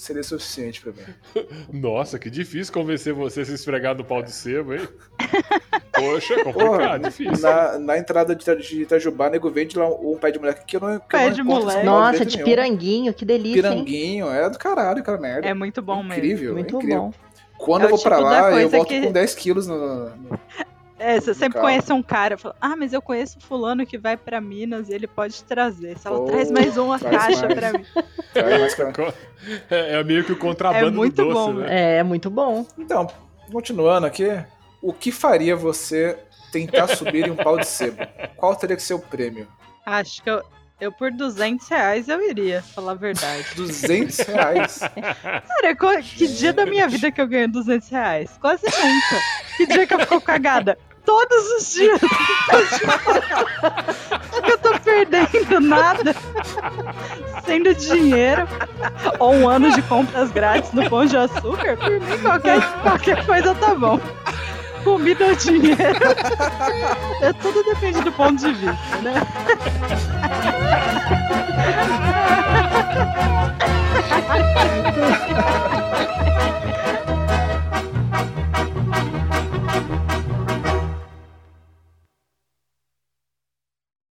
seria suficiente pra mim. Nossa, que difícil convencer você a se esfregar no pau de sebo, hein? <laughs> Poxa, é complicado, Porra, difícil. na, na entrada de, de Itajubá, nego vende lá um, um pé de moleque que eu não que Pé eu não de moleque. Nossa, de nenhum. piranguinho, que delícia, hein? Piranguinho, é do caralho aquela merda. É muito bom mesmo. incrível, Muito é incrível. bom. Quando É eu vou pra tipo da lá, eu volto que- com 10 quilos no, no- É, você sempre carro. conhece um cara, fala, ah, mas eu conheço fulano que vai pra Minas e ele pode trazer. Se ela Pô, traz mais uma caixa pra mim. <laughs> É, é meio que o contrabando É muito do doce, bom, né? É, muito bom. Então, continuando aqui, o que faria você tentar <laughs> subir em um pau de sebo? Qual teria que ser o prêmio? Acho que eu, eu por 200 reais eu iria, falar a verdade. <laughs> 200 reais. Cara, que dia da minha vida que eu ganho 200 reais? Quase nunca. Que dia que eu fico cagada? todos os dias. É eu tô perdendo nada. Sendo dinheiro. Ou um ano de compras grátis no Pão de Açúcar. Por mim, qualquer, qualquer coisa tá bom. Comida ou dinheiro. É, tudo depende do ponto de vista, né? <laughs>